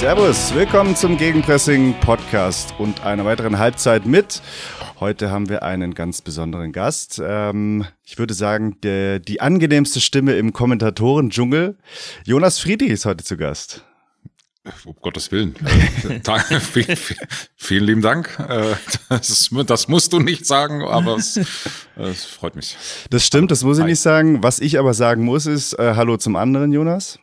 Servus, willkommen zum Gegenpressing Podcast und einer weiteren Halbzeit mit. Heute haben wir einen ganz besonderen Gast. Ähm, ich würde sagen, der, die angenehmste Stimme im Kommentatoren-Dschungel. Jonas Friedrich ist heute zu Gast. Um Gottes Willen. vielen, vielen lieben Dank. Äh, das, ist, das, musst du nicht sagen, aber es, es, freut mich. Das stimmt, das muss ich nicht sagen. Was ich aber sagen muss, ist äh, Hallo zum anderen, Jonas.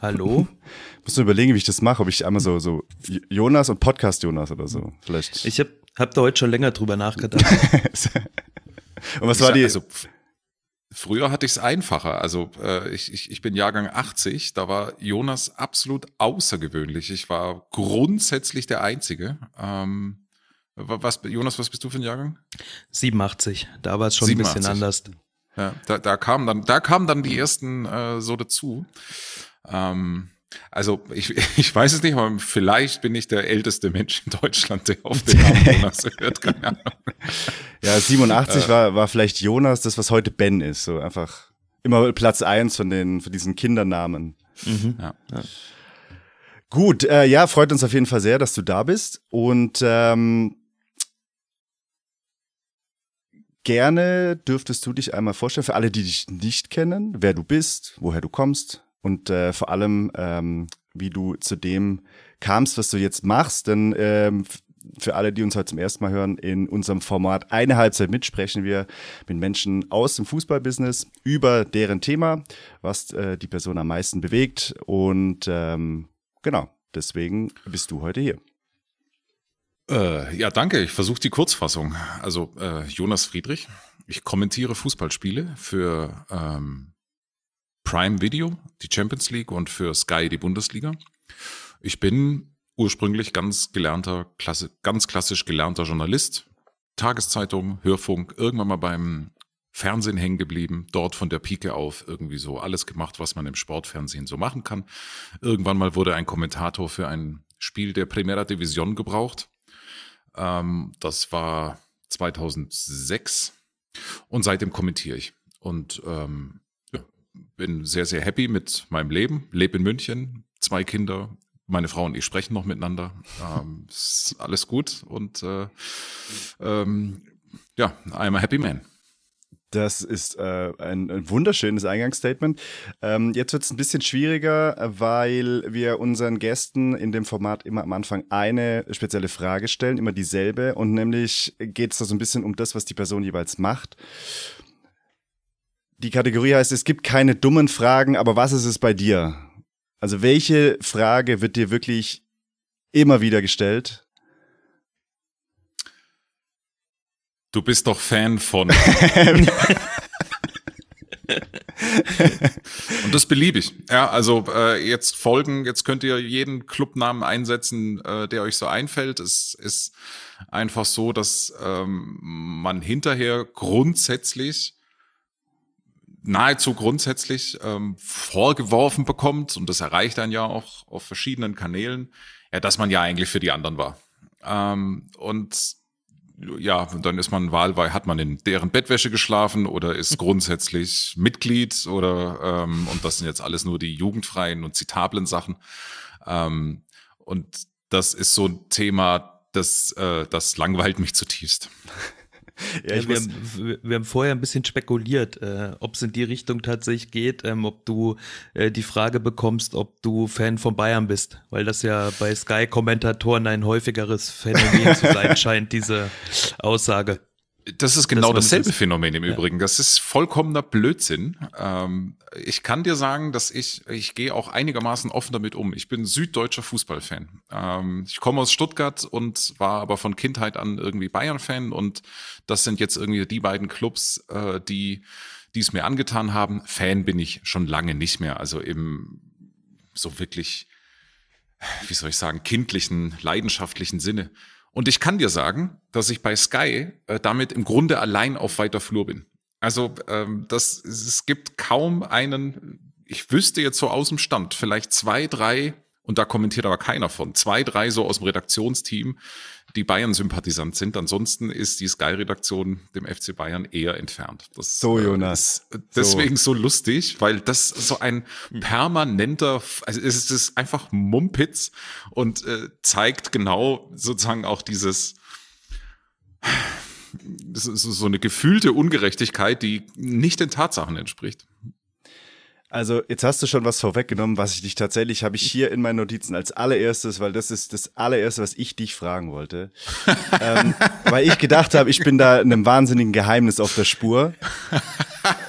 Hallo. Ich muss nur überlegen, wie ich das mache, ob ich einmal so, so Jonas und Podcast Jonas oder so. Vielleicht. Ich habe hab da heute schon länger drüber nachgedacht. und was war die? Also, Früher hatte ich es einfacher. Also äh, ich, ich, ich bin Jahrgang 80, da war Jonas absolut außergewöhnlich. Ich war grundsätzlich der Einzige. Ähm, was, Jonas, was bist du für ein Jahrgang? 87, da war es schon 87. ein bisschen anders. Ja, da, da kamen dann, da kamen dann die ersten äh, so dazu. Ähm, also ich, ich weiß es nicht, aber vielleicht bin ich der älteste Mensch in Deutschland, der auf den Namen Jonas hört. Keine Ahnung. Ja, 87 äh, war, war vielleicht Jonas, das was heute Ben ist. So einfach immer Platz eins von den von diesen Kindernamen. Mhm. Ja. ja. Gut, äh, ja, freut uns auf jeden Fall sehr, dass du da bist. Und ähm, gerne dürftest du dich einmal vorstellen, für alle, die dich nicht kennen, wer du bist, woher du kommst, und äh, vor allem, ähm, wie du zu dem kamst, was du jetzt machst. Denn ähm, für alle, die uns heute zum ersten Mal hören, in unserem Format eine Halbzeit mit sprechen wir mit Menschen aus dem Fußballbusiness über deren Thema, was äh, die Person am meisten bewegt. Und ähm, genau, deswegen bist du heute hier. Äh, ja, danke. Ich versuche die Kurzfassung. Also äh, Jonas Friedrich. Ich kommentiere Fußballspiele für ähm, Prime Video, die Champions League und für Sky die Bundesliga. Ich bin ursprünglich ganz gelernter, klasse, ganz klassisch gelernter Journalist. Tageszeitung, Hörfunk, irgendwann mal beim Fernsehen hängen geblieben, dort von der Pike auf irgendwie so alles gemacht, was man im Sportfernsehen so machen kann. Irgendwann mal wurde ein Kommentator für ein Spiel der Primera Division gebraucht. Ähm, das war 2006 und seitdem kommentiere ich. Und ähm, bin sehr, sehr happy mit meinem Leben, lebe in München, zwei Kinder, meine Frau und ich sprechen noch miteinander. Ähm, ist alles gut und äh, ähm, ja, I'm a happy man. Das ist äh, ein, ein, wunderschönes Eingangsstatement. Ähm, jetzt wird es ein bisschen schwieriger, weil wir unseren Gästen in dem Format immer am Anfang eine spezielle Frage stellen, immer dieselbe. Und nämlich geht es da so ein bisschen um das, was die Person jeweils macht. Die Kategorie heißt, es gibt keine dummen Fragen, aber was ist es bei dir? Also welche Frage wird dir wirklich immer wieder gestellt? Du bist doch Fan von. Und das beliebig. Ja, also äh, jetzt folgen, jetzt könnt ihr jeden Clubnamen einsetzen, äh, der euch so einfällt. Es ist einfach so, dass ähm, man hinterher grundsätzlich nahezu grundsätzlich ähm, vorgeworfen bekommt, und das erreicht dann ja auch auf verschiedenen Kanälen, ja, dass man ja eigentlich für die anderen war. Ähm, und ja, dann ist man wahlweise, hat man in deren Bettwäsche geschlafen oder ist grundsätzlich Mitglied oder ähm, und das sind jetzt alles nur die jugendfreien und zitablen Sachen. Ähm, und das ist so ein Thema, das, äh, das langweilt mich zutiefst. Ja, ja, wir, haben, wir, haben, vorher ein bisschen spekuliert, äh, ob es in die Richtung tatsächlich geht, ähm, ob du äh, die Frage bekommst, ob du Fan von Bayern bist, weil das ja bei Sky-Kommentatoren ein häufigeres Phänomen zu sein scheint, diese Aussage. Das ist genau dasselbe Phänomen im ja. Übrigen. Das ist vollkommener Blödsinn. Ähm, ich kann dir sagen, dass ich, ich gehe auch einigermaßen offen damit um. Ich bin süddeutscher Fußballfan. Ähm, ich komme aus Stuttgart und war aber von Kindheit an irgendwie Bayern-Fan und das sind jetzt irgendwie die beiden Clubs, äh, die, die es mir angetan haben. Fan bin ich schon lange nicht mehr. Also im so wirklich, wie soll ich sagen, kindlichen, leidenschaftlichen Sinne. Und ich kann dir sagen, dass ich bei Sky äh, damit im Grunde allein auf weiter Flur bin. Also ähm, das, es gibt kaum einen, ich wüsste jetzt so aus dem Stand, vielleicht zwei, drei und da kommentiert aber keiner von. Zwei, drei so aus dem Redaktionsteam, die Bayern-Sympathisant sind. Ansonsten ist die Sky-Redaktion dem FC Bayern eher entfernt. Das, so, Jonas. Äh, deswegen so. so. lustig, weil das so ein permanenter, also es ist einfach Mumpitz und äh, zeigt genau sozusagen auch dieses so, so eine gefühlte Ungerechtigkeit, die nicht den Tatsachen entspricht. Also jetzt hast du schon was vorweggenommen, was ich dich tatsächlich habe ich hier in meinen Notizen als allererstes, weil das ist das allererste, was ich dich fragen wollte, ähm, weil ich gedacht habe, ich bin da einem wahnsinnigen Geheimnis auf der Spur.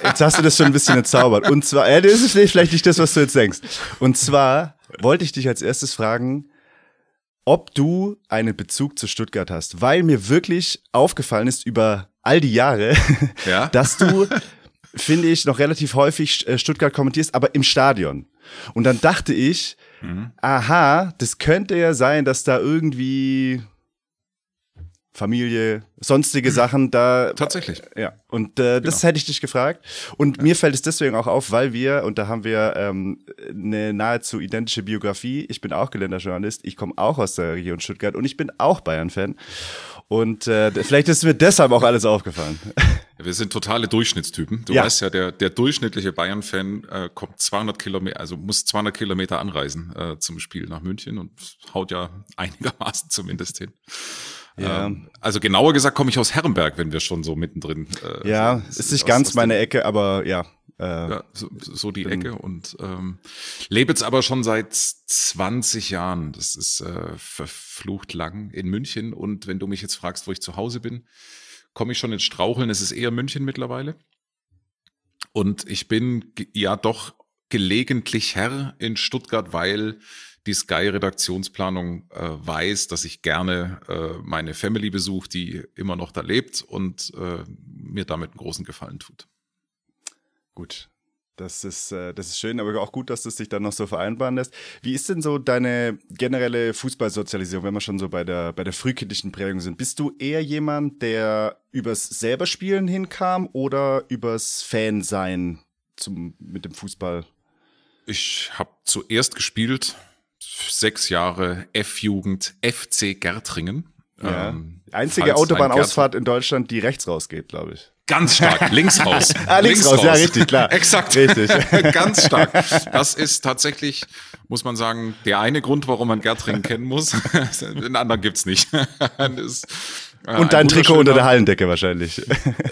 Jetzt hast du das schon ein bisschen entzaubert. Und zwar, ja, das ist vielleicht nicht das, was du jetzt denkst. Und zwar wollte ich dich als erstes fragen, ob du einen Bezug zu Stuttgart hast, weil mir wirklich aufgefallen ist über all die Jahre, ja? dass du finde ich, noch relativ häufig äh, Stuttgart kommentierst, aber im Stadion. Und dann dachte ich, mhm. aha, das könnte ja sein, dass da irgendwie Familie, sonstige. Sachen da. Tatsächlich. Ja. Und äh, das genau. hätte ich dich gefragt. Und ja. mir fällt es deswegen auch auf, weil wir, und da haben wir ähm, eine nahezu identische Biografie. Ich bin auch Geländerjournalist, ich komme auch aus der Region Stuttgart und ich bin auch Bayern-Fan. Und äh, vielleicht ist mir deshalb auch alles aufgefallen. Wir sind totale Durchschnittstypen. Du ja. weißt ja, der, der durchschnittliche Bayern-Fan äh, kommt 200 Kilometer, also muss 200 Kilometer anreisen äh, zum Spiel nach München und haut ja einigermaßen zumindest hin. Ja. Ähm, also genauer gesagt komme ich aus Herrenberg, wenn wir schon so mittendrin. Äh, ja, ist nicht ganz meine Ecke, aber ja. Äh, ja, so, so die Ecke und ähm, lebe jetzt aber schon seit 20 Jahren. Das ist äh, verflucht lang in München. Und wenn du mich jetzt fragst, wo ich zu Hause bin, komme ich schon ins Straucheln. Es ist eher München mittlerweile. Und ich bin ja doch gelegentlich Herr in Stuttgart, weil die Sky-Redaktionsplanung äh, weiß, dass ich gerne äh, meine Family besuche, die immer noch da lebt und äh, mir damit einen großen Gefallen tut. Gut. Das ist, äh, das ist schön, aber auch gut, dass du es dich dann noch so vereinbaren lässt. Wie ist denn so deine generelle Fußballsozialisierung, wenn wir schon so bei der, bei der frühkindlichen Prägung sind? Bist du eher jemand, der übers selber Spielen hinkam oder übers Fansein zum, mit dem Fußball? Ich habe zuerst gespielt, sechs Jahre F-Jugend FC Gertringen. Ja. Ähm, Einzige Autobahnausfahrt in Deutschland, die rechts rausgeht, glaube ich. Ganz stark, links raus. ah, links, links raus, ja, richtig, klar. Exakt. Richtig. Ganz stark. Das ist tatsächlich, muss man sagen, der eine Grund, warum man Gertringen kennen muss. Den anderen gibt's nicht. Das, äh, Und dein Trikot unter der Hallendecke wahrscheinlich.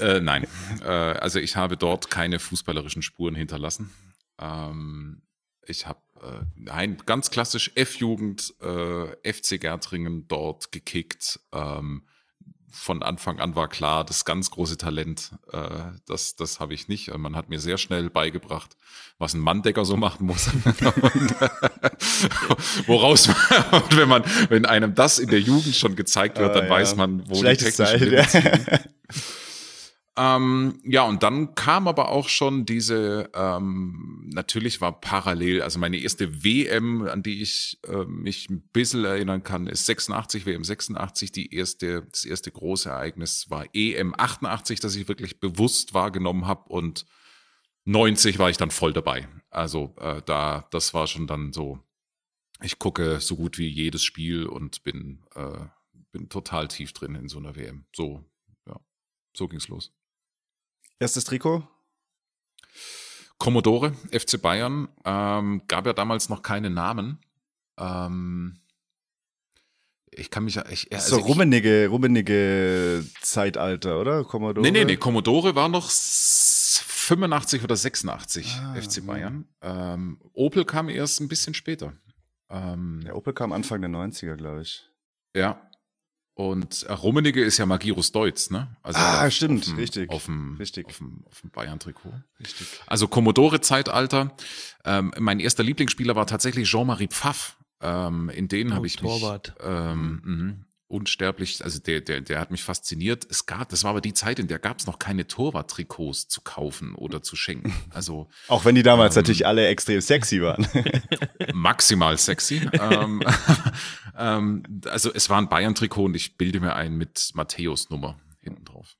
Äh, nein. Äh, also ich habe dort keine fußballerischen Spuren hinterlassen. Ähm, ich habe äh, ein ganz klassisch F-Jugend, äh, FC Gertringen dort gekickt. Ähm, von Anfang an war klar, das ganz große Talent, äh, das, das habe ich nicht. Man hat mir sehr schnell beigebracht, was ein Manndecker so machen muss. und, woraus man, und wenn man, wenn einem das in der Jugend schon gezeigt wird, dann ah, ja. weiß man, wo Schlechtes die technischen Zeit, ja. Ähm, ja, und dann kam aber auch schon diese, ähm, natürlich war parallel, also meine erste WM, an die ich äh, mich ein bisschen erinnern kann, ist 86, WM 86, die erste, das erste große Ereignis war EM 88, das ich wirklich bewusst wahrgenommen habe und 90 war ich dann voll dabei. Also äh, da, das war schon dann so, ich gucke so gut wie jedes Spiel und bin, äh, bin total tief drin in so einer WM. So, ja, so ging's los. Erstes Trikot? Commodore, FC Bayern. Ähm, gab ja damals noch keine Namen. Ähm, ich kann mich ja. Ich, also so rummenige, rummenige Zeitalter, oder? Commodore? Nee, nee, nee. Commodore war noch 85 oder 86 ah, FC Bayern. Ähm, Opel kam erst ein bisschen später. Ähm, der Opel kam Anfang der 90er, glaube ich. Ja. Und äh, Rummenigge ist ja Magirus Deutz, ne? Also ah, auf, stimmt, auf dem, richtig. Auf dem, richtig. Auf dem, auf dem Bayern-Trikot. Richtig. Also Commodore-Zeitalter. Ähm, mein erster Lieblingsspieler war tatsächlich Jean-Marie Pfaff. Ähm, in den oh, habe ich Torwart. mich ähm, mh, unsterblich, also der, der, der hat mich fasziniert. Es gab, das war aber die Zeit, in der gab es noch keine Torwart-Trikots zu kaufen oder zu schenken. Also auch wenn die damals ähm, natürlich alle extrem sexy waren. maximal sexy. ähm, ähm, also es war ein Bayern-Trikot und ich bilde mir ein mit Matthäus Nummer hinten drauf.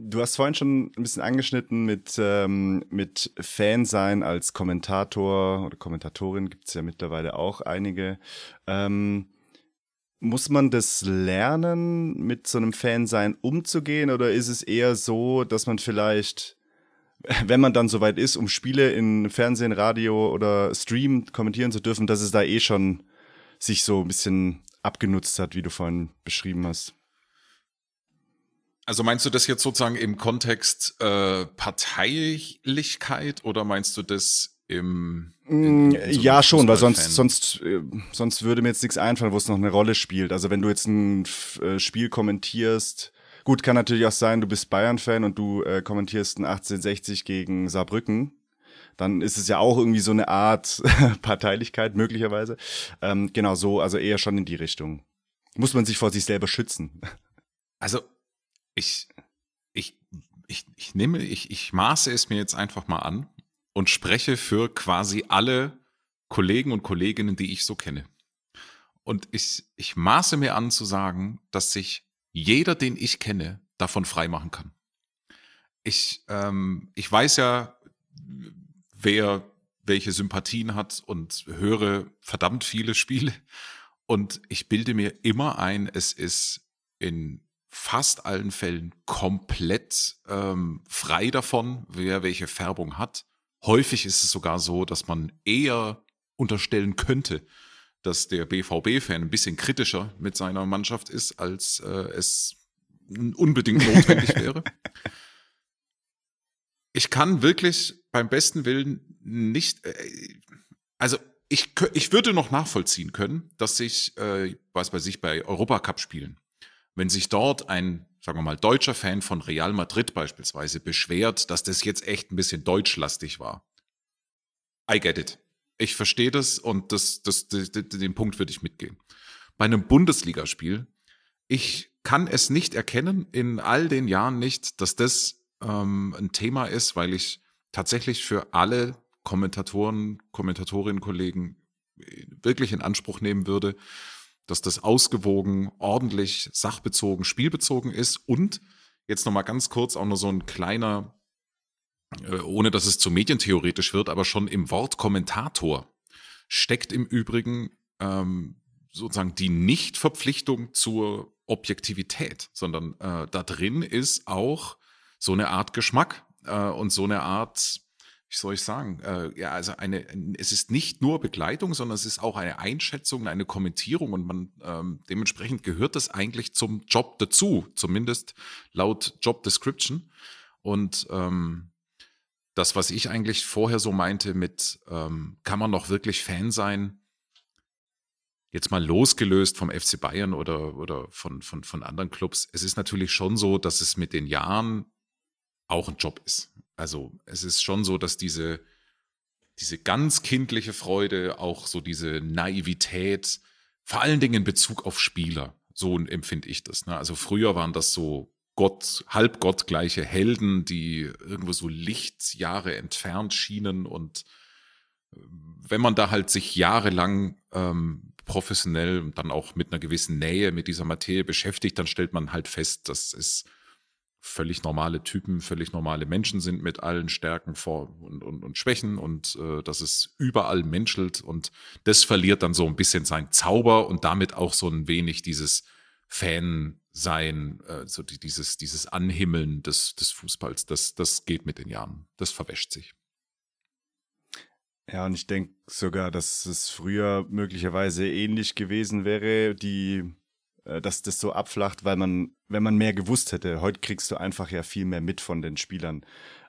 Du hast vorhin schon ein bisschen angeschnitten mit, ähm, mit Fan sein als Kommentator oder Kommentatorin, gibt es ja mittlerweile auch einige. Ähm, muss man das lernen, mit so einem Fan-Sein umzugehen oder ist es eher so, dass man vielleicht, wenn man dann soweit ist, um Spiele in Fernsehen, Radio oder Stream kommentieren zu dürfen, dass es da eh schon sich so ein bisschen abgenutzt hat, wie du vorhin beschrieben hast? Also meinst du das jetzt sozusagen im Kontext äh, Parteilichkeit oder meinst du das im in, in so ja schon, weil sonst sonst äh, sonst würde mir jetzt nichts einfallen, wo es noch eine Rolle spielt. Also wenn du jetzt ein äh, Spiel kommentierst, gut kann natürlich auch sein, du bist Bayern-Fan und du äh, kommentierst ein 1860 gegen Saarbrücken, dann ist es ja auch irgendwie so eine Art Parteilichkeit möglicherweise. Ähm, genau so, also eher schon in die Richtung. Muss man sich vor sich selber schützen. Also ich ich ich, ich nehme, ich, ich maße es mir jetzt einfach mal an und spreche für quasi alle Kollegen und Kolleginnen, die ich so kenne. Und ich, ich maße mir an zu sagen, dass sich jeder, den ich kenne, davon freimachen kann. Ich, ähm, ich weiß ja, wer welche Sympathien hat und höre verdammt viele Spiele. Und ich bilde mir immer ein, es ist in fast allen Fällen komplett ähm, frei davon, wer welche Färbung hat. Häufig ist es sogar so, dass man eher unterstellen könnte, dass der BVB-Fan ein bisschen kritischer mit seiner Mannschaft ist, als äh, es unbedingt notwendig wäre. Ich kann wirklich beim besten Willen nicht, äh, also ich, ich würde noch nachvollziehen können, dass sich, äh, was bei sich bei Europacup-Spielen, wenn sich dort ein sagen wir mal, deutscher Fan von Real Madrid beispielsweise beschwert, dass das jetzt echt ein bisschen deutschlastig war. I get it. Ich verstehe das und das, das, das, den Punkt würde ich mitgehen. Bei einem Bundesligaspiel, ich kann es nicht erkennen, in all den Jahren nicht, dass das ähm, ein Thema ist, weil ich tatsächlich für alle Kommentatoren, Kommentatorinnen, Kollegen wirklich in Anspruch nehmen würde, dass das ausgewogen, ordentlich, sachbezogen, spielbezogen ist. Und jetzt nochmal ganz kurz auch nur so ein kleiner, äh, ohne dass es zu medientheoretisch wird, aber schon im Wort Kommentator steckt im Übrigen ähm, sozusagen die Nichtverpflichtung zur Objektivität, sondern äh, da drin ist auch so eine Art Geschmack äh, und so eine Art wie soll ich sagen, äh, ja, also eine, es ist nicht nur Begleitung, sondern es ist auch eine Einschätzung, eine Kommentierung und man ähm, dementsprechend gehört das eigentlich zum Job dazu, zumindest laut Job Description. Und ähm, das, was ich eigentlich vorher so meinte mit, ähm, kann man noch wirklich Fan sein? Jetzt mal losgelöst vom FC Bayern oder, oder von, von, von anderen Clubs. Es ist natürlich schon so, dass es mit den Jahren auch ein Job ist. Also es ist schon so, dass diese, diese ganz kindliche Freude, auch so diese Naivität, vor allen Dingen in Bezug auf Spieler, so empfinde ich das. Ne? Also früher waren das so Gott, halbgottgleiche Helden, die irgendwo so Lichtjahre entfernt schienen und äh, wenn man da halt sich jahrelang ähm, professionell und dann auch mit einer gewissen Nähe mit dieser Materie beschäftigt, dann stellt man halt fest, dass es völlig normale Typen, völlig normale Menschen sind mit allen Stärken vor und, und, und Schwächen und äh, dass es überall menschelt und das verliert dann so ein bisschen sein Zauber und damit auch so ein wenig dieses Fan-Sein, äh, so die, dieses, dieses Anhimmeln des, des Fußballs, das, das geht mit den Jahren, das verwäscht sich. Ja, und ich denke sogar, dass es früher möglicherweise ähnlich gewesen wäre. Die dass das so abflacht, weil man, wenn man mehr gewusst hätte, heute kriegst du einfach ja viel mehr mit von den Spielern.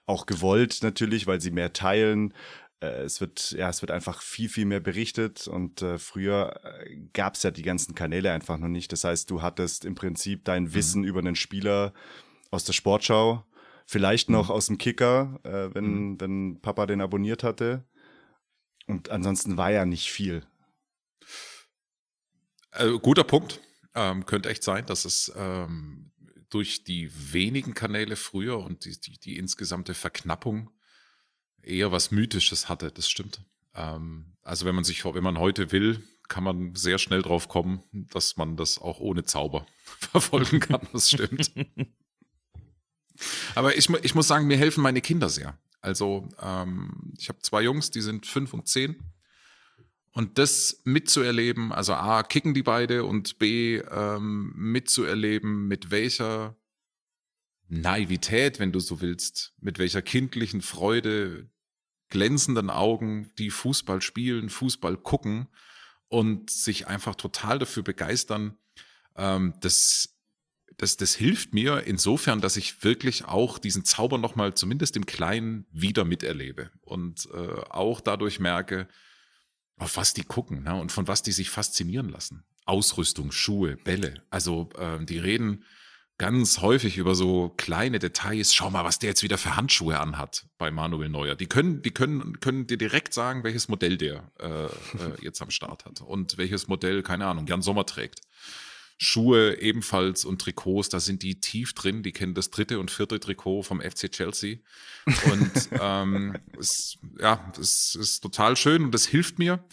Auch gewollt natürlich, weil sie mehr teilen. Äh, es wird, ja, es wird einfach viel, viel mehr berichtet und äh, früher äh, gab es ja die ganzen Kanäle einfach noch nicht. Das heißt, du hattest im Prinzip dein mhm. Wissen über einen Spieler aus der Sportschau, vielleicht noch mhm. aus dem Kicker, äh, wenn, mhm. wenn Papa den abonniert hatte. Und ansonsten war ja nicht viel. Äh, guter Punkt. Ähm, könnte echt sein, dass es ähm, durch die wenigen Kanäle früher und die, die, die, insgesamte Verknappung eher was Mythisches hatte, das stimmt. Ähm, also wenn man sich, wenn man heute will, kann man sehr schnell drauf kommen, dass man das auch ohne Zauber verfolgen kann, das stimmt. Aber ich, ich muss sagen, mir helfen meine Kinder sehr. Also ähm, ich habe zwei Jungs, die sind fünf und zehn. Und das mitzuerleben, also A, kicken die beide und B, ähm, mitzuerleben, mit welcher Naivität, wenn du so willst, mit welcher kindlichen Freude, glänzenden Augen, die Fußball spielen, Fußball gucken und sich einfach total dafür begeistern, ähm, das, das, das hilft mir insofern, dass ich wirklich auch diesen Zauber nochmal zumindest im Kleinen wieder miterlebe und äh, auch dadurch merke, auf was die gucken ne, und von was die sich faszinieren lassen. Ausrüstung, Schuhe, Bälle. Also äh, die reden ganz häufig über so kleine Details. Schau mal, was der jetzt wieder für Handschuhe anhat bei Manuel Neuer. Die können, die können, können dir direkt sagen, welches Modell der äh, äh, jetzt am Start hat und welches Modell, keine Ahnung, Jan Sommer trägt. Schuhe ebenfalls und Trikots, da sind die tief drin, die kennen das dritte und vierte Trikot vom FC Chelsea. Und ähm, es, ja, es ist total schön und das hilft mir.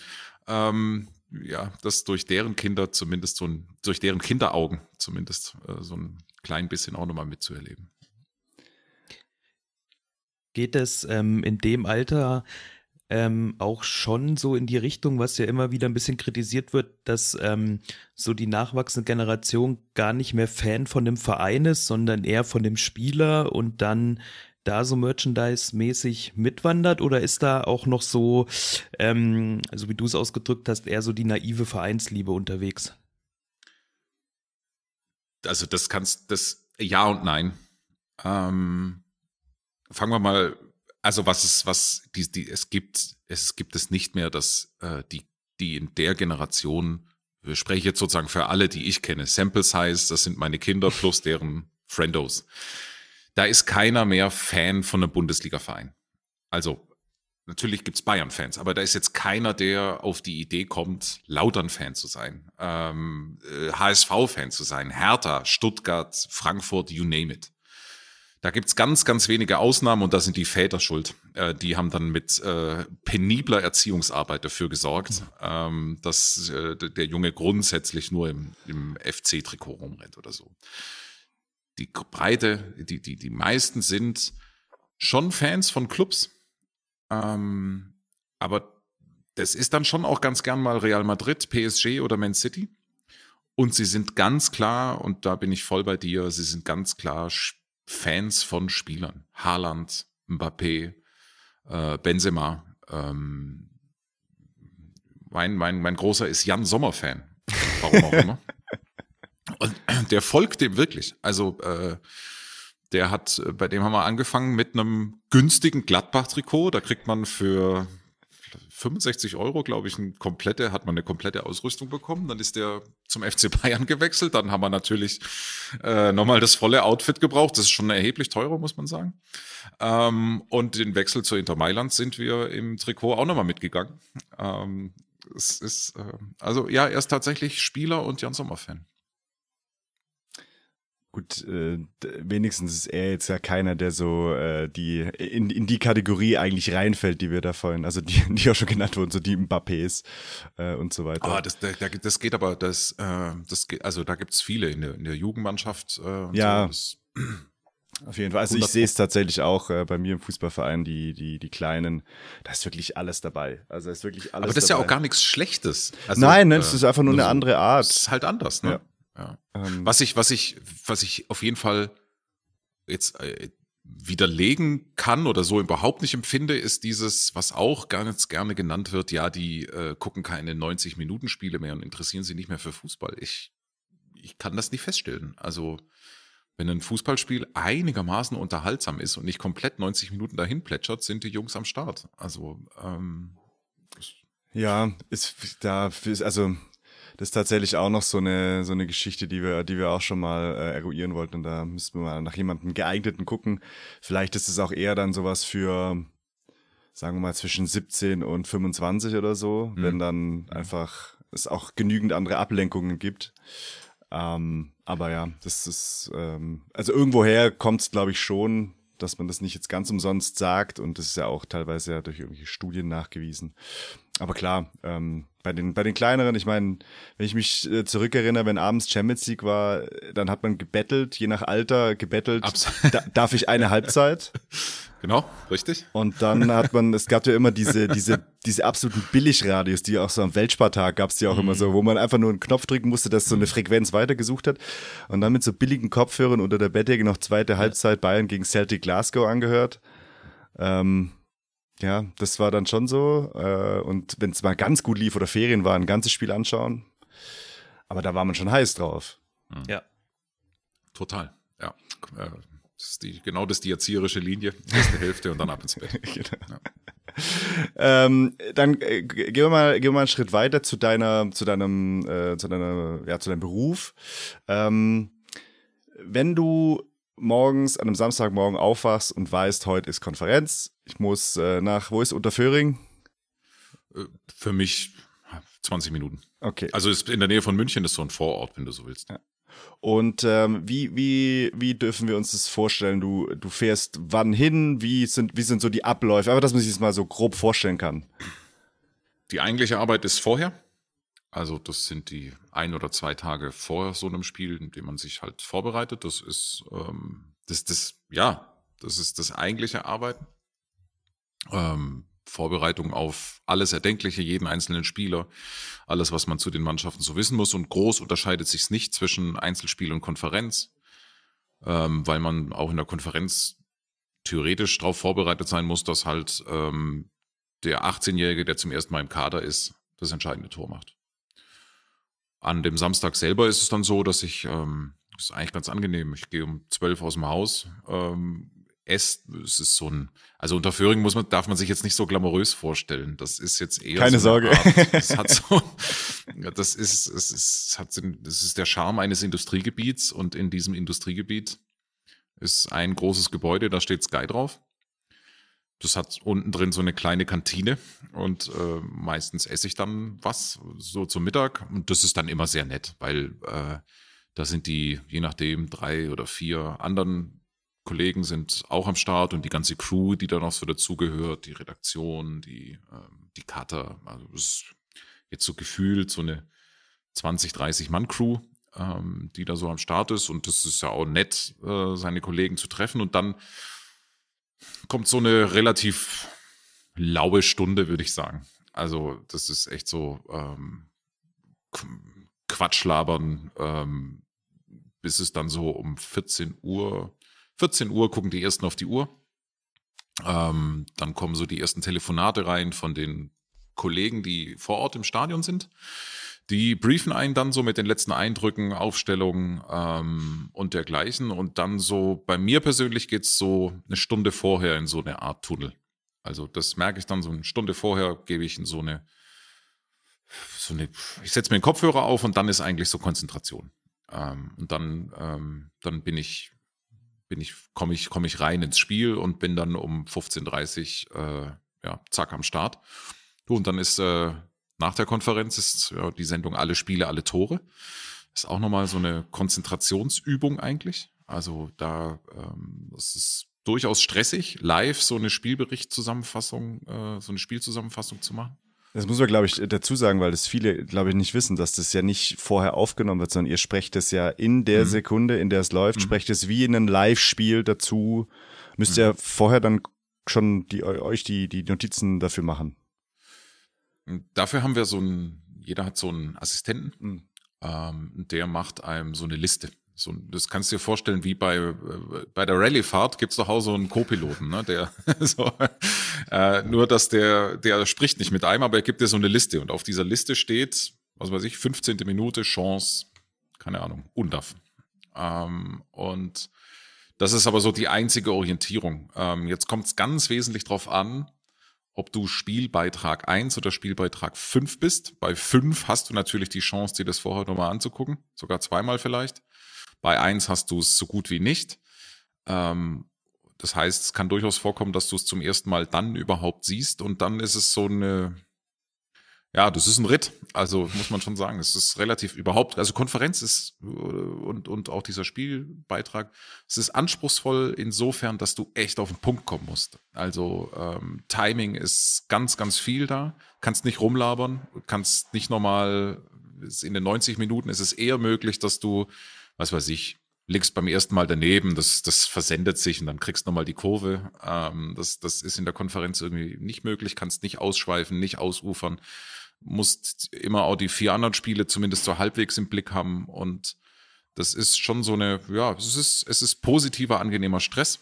Ähm, ja, das durch deren Kinder zumindest so ein, durch deren Kinderaugen zumindest äh, so ein klein bisschen auch nochmal mitzuerleben. Geht es ähm, in dem Alter ähm, auch schon so in die Richtung, was ja immer wieder ein bisschen kritisiert wird, dass ähm, so die nachwachsende Generation gar nicht mehr Fan von dem Verein ist, sondern eher von dem Spieler und dann da so Merchandise-mäßig mitwandert oder ist da auch noch so, ähm, so wie du es ausgedrückt hast, eher so die naive Vereinsliebe unterwegs? Also das kannst, das ja und nein. Ähm, fangen wir mal also was es, was die, die, es gibt, es gibt es nicht mehr, dass äh, die, die in der Generation, ich spreche jetzt sozusagen für alle, die ich kenne, Sample Size, das sind meine Kinder plus deren Friendos. Da ist keiner mehr Fan von einem Bundesliga-Verein. Also natürlich gibt's Bayern-Fans, aber da ist jetzt keiner, der auf die Idee kommt, Lautern-Fan zu sein, ähm, äh, HSV-Fan zu sein, Hertha, Stuttgart, Frankfurt, you name it. Da gibt's ganz, ganz wenige Ausnahmen und da sind die Väter schuld. Äh, die haben dann mit äh, penibler Erziehungsarbeit dafür gesorgt, mhm. ähm, dass äh, der Junge grundsätzlich nur im, im FC-Trikot rumrennt oder so. Die Breite, die, die, die meisten sind schon Fans von Clubs. Ähm, aber das ist dann schon auch ganz gern mal Real Madrid, PSG oder Man City. Und sie sind ganz klar, und da bin ich voll bei dir, sie sind ganz klar Fans von Spielern. Haaland, Mbappé, äh, Benzema. Ähm, mein, mein, mein großer ist Jan Sommer-Fan. Warum auch immer. Und der folgt dem wirklich. Also äh, der hat, bei dem haben wir angefangen mit einem günstigen Gladbach-Trikot. Da kriegt man für 65 Euro, glaube ich, eine komplette, hat man eine komplette Ausrüstung bekommen. Dann ist der zum FC Bayern gewechselt. Dann haben wir natürlich äh, nochmal das volle Outfit gebraucht. Das ist schon erheblich teurer, muss man sagen. Ähm, und den Wechsel zu Inter Mailand sind wir im Trikot auch nochmal mitgegangen. Ähm, es ist, äh, also ja, er ist tatsächlich Spieler und Jan Sommer-Fan. Gut, äh, wenigstens ist er jetzt ja keiner, der so äh, die in, in die Kategorie eigentlich reinfällt, die wir da vorhin, also die, die auch schon genannt wurden, so die Mbappés äh, und so weiter. Ah, das, das geht aber, das, äh, das geht, also da gibt's viele in der, in der Jugendmannschaft. Äh, ja. So, auf jeden Fall. Also ich sehe es tatsächlich auch äh, bei mir im Fußballverein, die, die, die Kleinen, da ist wirklich alles dabei. Also ist wirklich alles Aber das ist ja auch gar nichts Schlechtes. Also, Nein, ne, das ist einfach nur eine andere Art. Das ist halt anders, ne? Ja. Ja. Ähm, was ich, was ich, was ich auf jeden Fall jetzt äh, widerlegen kann oder so überhaupt nicht empfinde, ist dieses, was auch ganz gerne genannt wird, ja, die äh, gucken keine 90-Minuten-Spiele mehr und interessieren sich nicht mehr für Fußball. Ich, ich kann das nicht feststellen. Also, wenn ein Fußballspiel einigermaßen unterhaltsam ist und nicht komplett 90 Minuten dahin plätschert, sind die Jungs am Start. Also, ähm, ja, ist da, also das ist tatsächlich auch noch so eine, so eine Geschichte, die wir, die wir auch schon mal äh, eruieren wollten. Und da müssten wir mal nach jemandem geeigneten gucken. Vielleicht ist es auch eher dann sowas für, sagen wir mal, zwischen 17 und 25 oder so, mhm. wenn dann einfach es auch genügend andere Ablenkungen gibt. Ähm, aber ja, das ist, ähm, also irgendwoher kommt es, glaube ich, schon, dass man das nicht jetzt ganz umsonst sagt und das ist ja auch teilweise ja durch irgendwelche Studien nachgewiesen. Aber klar, ähm, bei den, bei den kleineren, ich meine, wenn ich mich äh, zurückerinnere, wenn abends Champions League war, dann hat man gebettelt, je nach Alter gebettelt, da, darf ich eine Halbzeit? Genau, richtig. Und dann hat man, es gab ja immer diese, diese, diese absoluten Billigradios, die auch so am Weltspartag gab es die auch mhm. immer so, wo man einfach nur einen Knopf drücken musste, dass so eine Frequenz weitergesucht hat. Und dann mit so billigen Kopfhörern unter der Bettdecke noch zweite Halbzeit Bayern gegen Celtic Glasgow angehört. Ähm, ja, das war dann schon so. Äh, und wenn es mal ganz gut lief oder Ferien waren, ein ganzes Spiel anschauen. Aber da war man schon heiß drauf. Mhm. Ja. Total. Ja. Äh, das ist die, genau das ist die erzieherische Linie. Erste Hälfte und dann ab ins Bett. genau. ja. Ähm, dann äh, gehen wir mal, gehen wir mal einen Schritt weiter zu deiner, zu deinem, äh, zu deiner, ja, zu deinem Beruf. Ähm, wenn du morgens an einem Samstagmorgen aufwachst und weißt, heute ist Konferenz, ich muss äh, nach, wo ist Unterföhring? Äh, für mich 20 Minuten. Okay. Also ist in der Nähe von München, ist so ein Vorort, wenn du so willst. Ja. Und ähm, wie, wie, wie dürfen wir uns das vorstellen? Du, du fährst wann hin? Wie sind, wie sind so die Abläufe? Aber dass man sich das mal so grob vorstellen kann. Die eigentliche Arbeit ist vorher. Also das sind die ein oder zwei Tage vor so einem Spiel, in dem man sich halt vorbereitet. Das ist ähm, das, das, ja, das ist das eigentliche Arbeiten. Ähm, Vorbereitung auf alles Erdenkliche, jeden einzelnen Spieler, alles, was man zu den Mannschaften so wissen muss. Und groß unterscheidet sich nicht zwischen Einzelspiel und Konferenz, ähm, weil man auch in der Konferenz theoretisch darauf vorbereitet sein muss, dass halt ähm, der 18-Jährige, der zum ersten Mal im Kader ist, das entscheidende Tor macht. An dem Samstag selber ist es dann so, dass ich, ähm, das ist eigentlich ganz angenehm, ich gehe um zwölf aus dem Haus, ähm, esse, es ist so ein, also unter Föhring muss man, darf man sich jetzt nicht so glamourös vorstellen. Das ist jetzt eher Keine so Sorge. Art, das hat so, das ist, es ist, hat, das ist der Charme eines Industriegebiets und in diesem Industriegebiet ist ein großes Gebäude, da steht Sky drauf. Das hat unten drin so eine kleine Kantine und äh, meistens esse ich dann was so zum Mittag und das ist dann immer sehr nett, weil äh, da sind die, je nachdem, drei oder vier anderen Kollegen sind auch am Start und die ganze Crew, die da noch so dazugehört, die Redaktion, die, ähm, die Cutter, also das ist jetzt so gefühlt so eine 20, 30 Mann Crew, ähm, die da so am Start ist und das ist ja auch nett, äh, seine Kollegen zu treffen und dann kommt so eine relativ laue Stunde, würde ich sagen. Also das ist echt so ähm, Quatschlabern, ähm, bis es dann so um 14 Uhr, 14 Uhr gucken die ersten auf die Uhr. Ähm, dann kommen so die ersten Telefonate rein von den Kollegen, die vor Ort im Stadion sind. Die briefen einen dann so mit den letzten Eindrücken, Aufstellungen ähm, und dergleichen. Und dann so, bei mir persönlich geht's so eine Stunde vorher in so eine Art Tunnel. Also das merke ich dann so eine Stunde vorher, gebe ich in so eine, so eine, ich setze mir den Kopfhörer auf und dann ist eigentlich so Konzentration. Ähm, und dann, ähm, dann bin ich, bin ich, komme ich, komme ich rein ins Spiel und bin dann um 15.30 Uhr, äh, ja, zack am Start. Und dann ist äh, nach der Konferenz ist ja, die Sendung Alle Spiele, alle Tore. Ist auch nochmal so eine Konzentrationsübung eigentlich. Also da, ähm, das ist durchaus stressig, live so eine Spielberichtzusammenfassung, äh, so eine Spielzusammenfassung zu machen. Das muss man, glaube ich, dazu sagen, weil das viele, glaube ich, nicht wissen, dass das ja nicht vorher aufgenommen wird, sondern ihr sprecht es ja in der mhm. Sekunde, in der es läuft, mhm. sprecht es wie in einem Live-Spiel dazu. Müsst ihr mhm. vorher dann schon die, euch die, die Notizen dafür machen. Dafür haben wir so ein, jeder hat so einen Assistenten, mhm. ähm, der macht einem so eine Liste. So, das kannst du dir vorstellen, wie bei, äh, bei der Rallye-Fahrt gibt's doch auch so einen Co-Piloten, ne? Der so, äh, nur dass der, der spricht nicht mit einem, aber er gibt dir so eine Liste und auf dieser Liste steht, was weiß ich, 15. Minute, Chance, keine Ahnung, Undaf. Ähm, und das ist aber so die einzige Orientierung. Ähm, jetzt kommt es ganz wesentlich drauf an, ob du Spielbeitrag 1 oder Spielbeitrag 5 bist. Bei 5 hast du natürlich die Chance, dir das vorher nochmal anzugucken, sogar zweimal vielleicht. Bei 1 hast du es so gut wie nicht. Ähm, das heißt, es kann durchaus vorkommen, dass du es zum ersten Mal dann überhaupt siehst und dann ist es so eine, Ja, das ist ein Ritt. Also muss man schon sagen, es ist relativ überhaupt, also Konferenz ist und, und auch dieser Spielbeitrag, es ist anspruchsvoll insofern, dass du echt auf den Punkt kommen musst. Also ähm, Timing ist ganz, ganz viel da. Kannst nicht rumlabern, kannst nicht normal, in den 90 Minuten ist es eher möglich, dass du, was weiß ich, liegst beim ersten Mal daneben, das, das versendet sich und dann kriegst du nochmal die Kurve. Ähm, das, das ist in der Konferenz irgendwie nicht möglich, kannst nicht ausschweifen, nicht ausufern musst immer auch die vier anderen Spiele zumindest so halbwegs im Blick haben und das ist schon so eine, ja, es ist, es ist positiver, angenehmer Stress,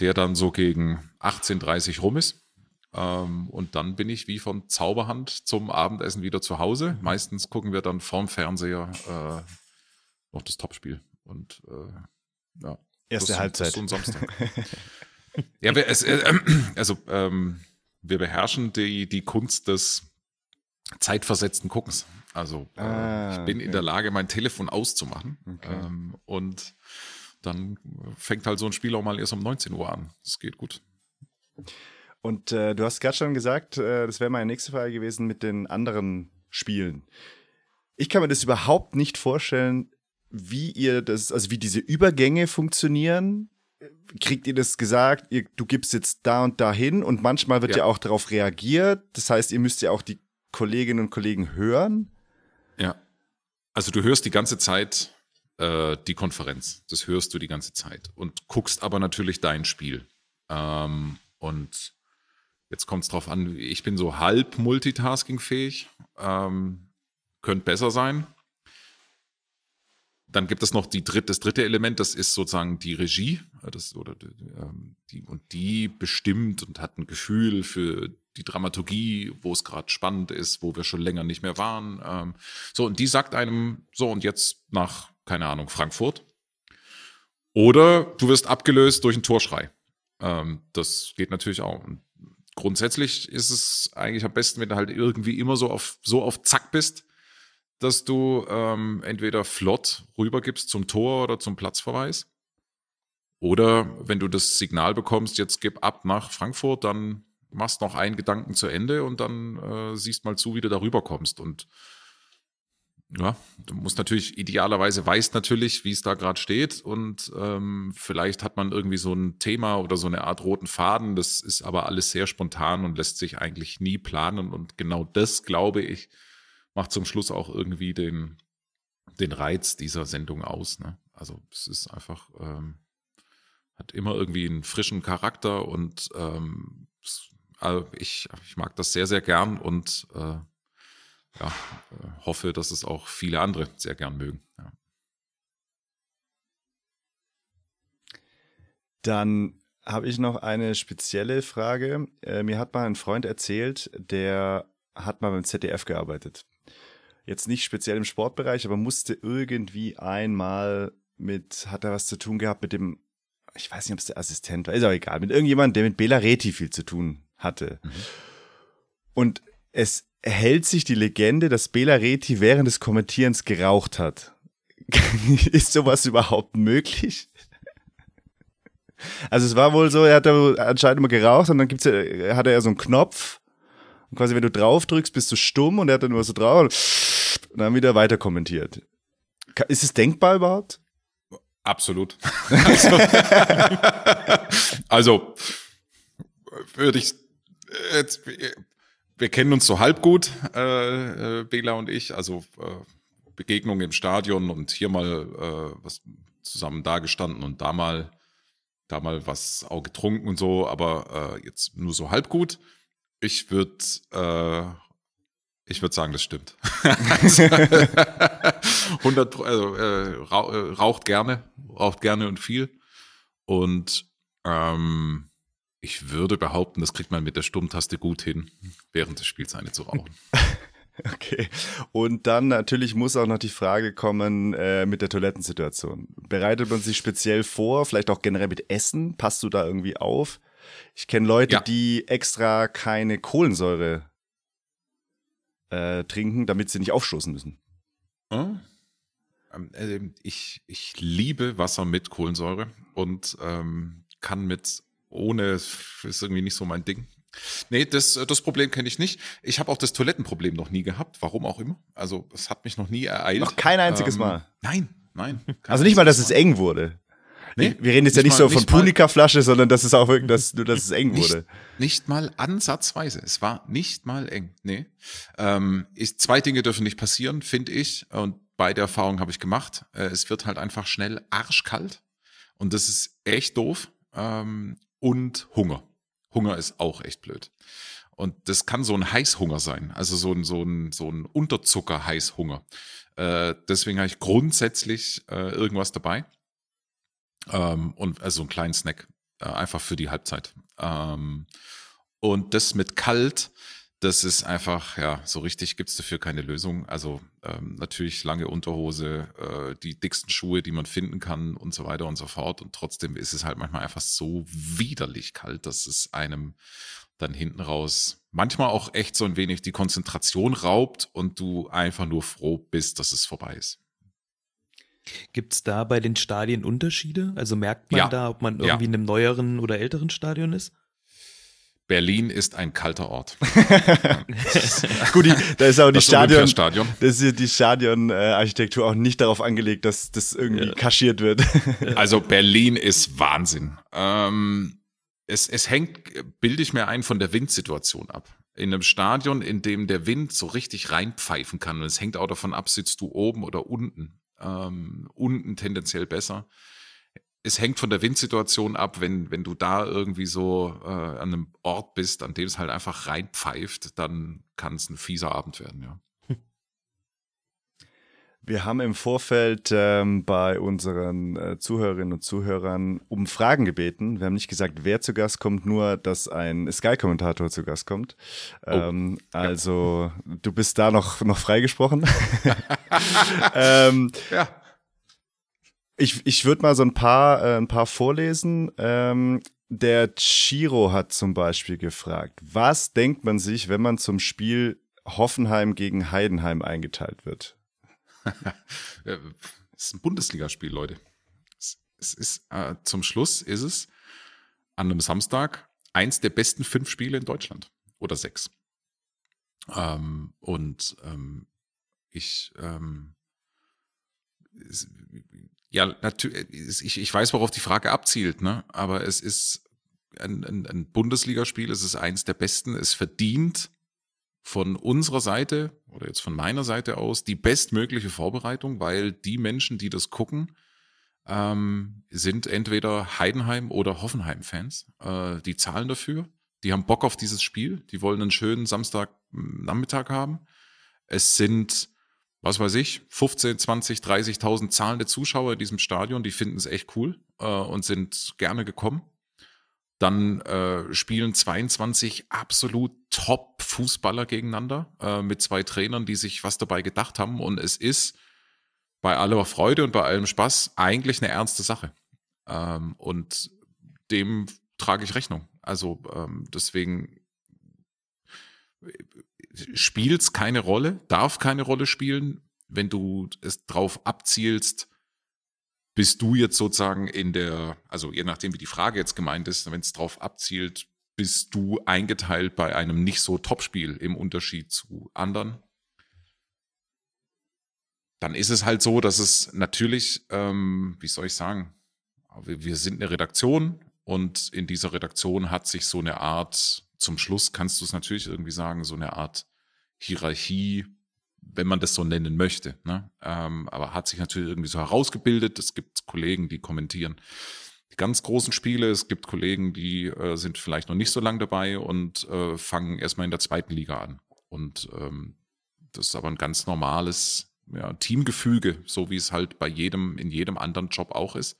der dann so gegen 18.30 rum ist. Ähm, und dann bin ich wie von Zauberhand zum Abendessen wieder zu Hause. Meistens gucken wir dann vorm Fernseher äh, noch das Topspiel. Und äh, ja. Erste das, Halbzeit. Das so ein Samstag. ja, es, äh, also ähm, wir beherrschen die, die Kunst des zeitversetzten Guckens. Also äh, ah, ich bin okay. in der Lage, mein Telefon auszumachen. Okay. Ähm, und dann fängt halt so ein Spiel auch mal erst um 19 Uhr an. Das geht gut. Und äh, du hast gerade schon gesagt, äh, das wäre meine nächste Frage gewesen mit den anderen Spielen. Ich kann mir das überhaupt nicht vorstellen, wie ihr das, also wie diese Übergänge funktionieren. Kriegt ihr das gesagt, ihr, du gibst jetzt da und da hin und manchmal wird ja. ja auch darauf reagiert. Das heißt, ihr müsst ja auch die Kolleginnen und Kollegen hören? Ja. Also du hörst die ganze Zeit äh, die Konferenz. Das hörst du die ganze Zeit. Und guckst aber natürlich dein Spiel. Ähm, und jetzt kommt es drauf an, ich bin so halb multitaskingfähig. Ähm, könnte besser sein. Dann gibt es noch die dritt, das dritte Element, das ist sozusagen die Regie. Das, oder ähm, die, und die bestimmt und hat ein Gefühl für die Dramaturgie, wo es gerade spannend ist, wo wir schon länger nicht mehr waren. Ähm, so, und die sagt einem, so, und jetzt nach, keine Ahnung, Frankfurt. Oder du wirst abgelöst durch einen Torschrei. Ähm, das geht natürlich auch. Und grundsätzlich ist es eigentlich am besten, wenn du halt irgendwie immer so auf, so auf Zack bist, dass du ähm, entweder flott rübergibst zum Tor oder zum Platzverweis. Oder wenn du das Signal bekommst, jetzt gib ab nach Frankfurt, dann machst noch einen Gedanken zu Ende und dann äh, siehst mal zu, wie du darüber kommst. Und ja, du musst natürlich, idealerweise weißt natürlich, wie es da gerade steht. Und ähm, vielleicht hat man irgendwie so ein Thema oder so eine Art roten Faden. Das ist aber alles sehr spontan und lässt sich eigentlich nie planen. Und genau das, glaube ich, macht zum Schluss auch irgendwie den, den Reiz dieser Sendung aus. Ne? Also es ist einfach, ähm, hat immer irgendwie einen frischen Charakter und ähm, es also ich, ich mag das sehr, sehr gern und äh, ja, äh, hoffe, dass es auch viele andere sehr gern mögen. Ja. Dann habe ich noch eine spezielle Frage. Äh, mir hat mal ein Freund erzählt, der hat mal beim ZDF gearbeitet. Jetzt nicht speziell im Sportbereich, aber musste irgendwie einmal mit, hat er was zu tun gehabt mit dem, ich weiß nicht, ob es der Assistent war, ist auch egal, mit irgendjemandem, der mit Bela Reti viel zu tun hatte. Mhm. Und es hält sich die Legende, dass Bela Reti während des Kommentierens geraucht hat. Ist sowas überhaupt möglich? Also es war wohl so, er hat anscheinend immer geraucht und dann gibt's, hat er so einen Knopf. Und quasi, wenn du drauf drückst, bist du stumm und er hat dann immer so drauf und dann wieder weiter kommentiert. Ist es denkbar überhaupt? Absolut. also, also würde ich jetzt, wir kennen uns so halb gut, äh, äh, Bela und ich, also äh, Begegnungen im Stadion und hier mal äh, was zusammen dagestanden und da mal, da mal was auch getrunken und so, aber äh, jetzt nur so halb gut. Ich würde äh, ich würde sagen, das stimmt. 100, also, äh, raucht gerne, raucht gerne und viel. Und ähm, ich würde behaupten, das kriegt man mit der Stummtaste gut hin, während des Spiels eine zu rauchen. Okay. Und dann natürlich muss auch noch die Frage kommen äh, mit der Toilettensituation. Bereitet man sich speziell vor, vielleicht auch generell mit Essen? Passt du da irgendwie auf? Ich kenne Leute, ja. die extra keine Kohlensäure äh, trinken, damit sie nicht aufstoßen müssen. Oh. Ich, ich liebe Wasser mit Kohlensäure und ähm, kann mit ohne ist irgendwie nicht so mein Ding. Nee, das, das Problem kenne ich nicht. Ich habe auch das Toilettenproblem noch nie gehabt, warum auch immer. Also es hat mich noch nie ereilt. Noch kein einziges Ähm, Mal. Nein, nein. Also nicht mal, dass es eng wurde. Nee, wir reden jetzt ja nicht mal- so von Punika-Flasche, sondern dass es auch wirklich, dass, nur, dass es eng Nicht, wurde. nicht mal ansatzweise. Es war nicht mal eng. Nee. Ähm, ich, zwei Dinge dürfen nicht passieren, finde ich. Und beide Erfahrungen habe ich gemacht. Äh, es wird halt einfach schnell arschkalt. Und das ist echt doof. Ähm, und Hunger. Hunger ist auch echt blöd. Und das kann so ein Heißhunger sein. Also so ein, so ein, so ein Unterzucker-Heißhunger. Äh, deswegen habe ich grundsätzlich äh, irgendwas dabei. Ähm, und also einen kleinen Snack. Äh, einfach für die Halbzeit. Ähm, und das mit kalt, das ist einfach, ja, so richtig gibt's dafür keine Lösung. Also ähm, natürlich lange Unterhose, äh, die dicksten Schuhe, die man finden kann und so weiter und so fort. Und trotzdem ist es halt manchmal einfach so widerlich kalt, dass es einem dann hinten raus manchmal auch echt so ein wenig die Konzentration raubt und du einfach nur froh bist, dass es vorbei ist. Gibt es da bei den Stadien Unterschiede? Also merkt man Ja. da, ob man Ja. irgendwie in einem neueren oder älteren Stadion ist? Berlin ist ein kalter Ort. Gut, die, da ist auch die Das Stadion, Olympiastadion. das ist die Stadionarchitektur auch nicht darauf angelegt, dass das irgendwie Ja. kaschiert wird. Also Berlin ist Wahnsinn. Ähm, es, es hängt, bilde ich mir ein, von der Windsituation ab. In einem Stadion, in dem der Wind so richtig reinpfeifen kann. Und es hängt auch davon ab, sitzt du oben oder unten. Ähm, unten tendenziell besser. Es hängt von der Windsituation ab, wenn, wenn du da irgendwie so äh, an einem Ort bist, an dem es halt einfach reinpfeift, dann kann es ein fieser Abend werden, ja. Wir haben im Vorfeld ähm, bei unseren äh, Zuhörerinnen und Zuhörern um Fragen gebeten. Wir haben nicht gesagt, wer zu Gast kommt, nur, dass ein Sky-Kommentator zu Gast kommt. Ähm, also, du bist da noch, noch freigesprochen. ähm, Ja. Ich ich würde mal so ein paar, äh, ein paar vorlesen. Ähm, der Chiro hat zum Beispiel gefragt, was denkt man sich, wenn man zum Spiel Hoffenheim gegen Heidenheim eingeteilt wird? Äh, Es ist ein Bundesligaspiel, Leute. Es, ist äh, zum Schluss ist es an einem Samstag eins der besten fünf Spiele in Deutschland oder sechs. Ähm, und ähm, ich ähm, ja natürlich ich, ich weiß, worauf die Frage abzielt, ne? Aber es ist ein, ein, ein Bundesligaspiel, es ist eins der besten, es verdient von unserer Seite oder jetzt von meiner Seite aus die bestmögliche Vorbereitung, weil die Menschen, die das gucken, ähm, sind entweder Heidenheim oder Hoffenheim-Fans. Äh, die zahlen dafür, die haben Bock auf dieses Spiel, die wollen einen schönen Samstagnachmittag haben. Es sind, was weiß ich, 15, 20, 30.000 zahlende Zuschauer in diesem Stadion, die finden es echt cool äh, und sind gerne gekommen. Dann äh, spielen 22 absolut Top-Fußballer gegeneinander äh, mit zwei Trainern, die sich was dabei gedacht haben. Und es ist bei aller Freude und bei allem Spaß eigentlich eine ernste Sache. Ähm, und dem trage ich Rechnung. Also ähm, deswegen spielt keine Rolle, darf keine Rolle spielen, wenn du es drauf abzielst, bist du jetzt sozusagen in der, also je nachdem, wie die Frage jetzt gemeint ist, wenn es drauf abzielt, bist du eingeteilt bei einem nicht so Topspiel im Unterschied zu anderen? Dann ist es halt so, dass es natürlich, ähm, wie soll ich sagen, wir sind eine Redaktion und in dieser Redaktion hat sich so eine Art, zum Schluss kannst du es natürlich irgendwie sagen, so eine Art Hierarchie wenn man das so nennen möchte. Ne? Ähm, aber hat sich natürlich irgendwie so herausgebildet. Es gibt Kollegen, die kommentieren die ganz großen Spiele. Es gibt Kollegen, die äh, sind vielleicht noch nicht so lange dabei und äh, fangen erstmal in der zweiten Liga an. Und ähm, das ist aber ein ganz normales ja, Teamgefüge, so wie es halt bei jedem, in jedem anderen Job auch ist.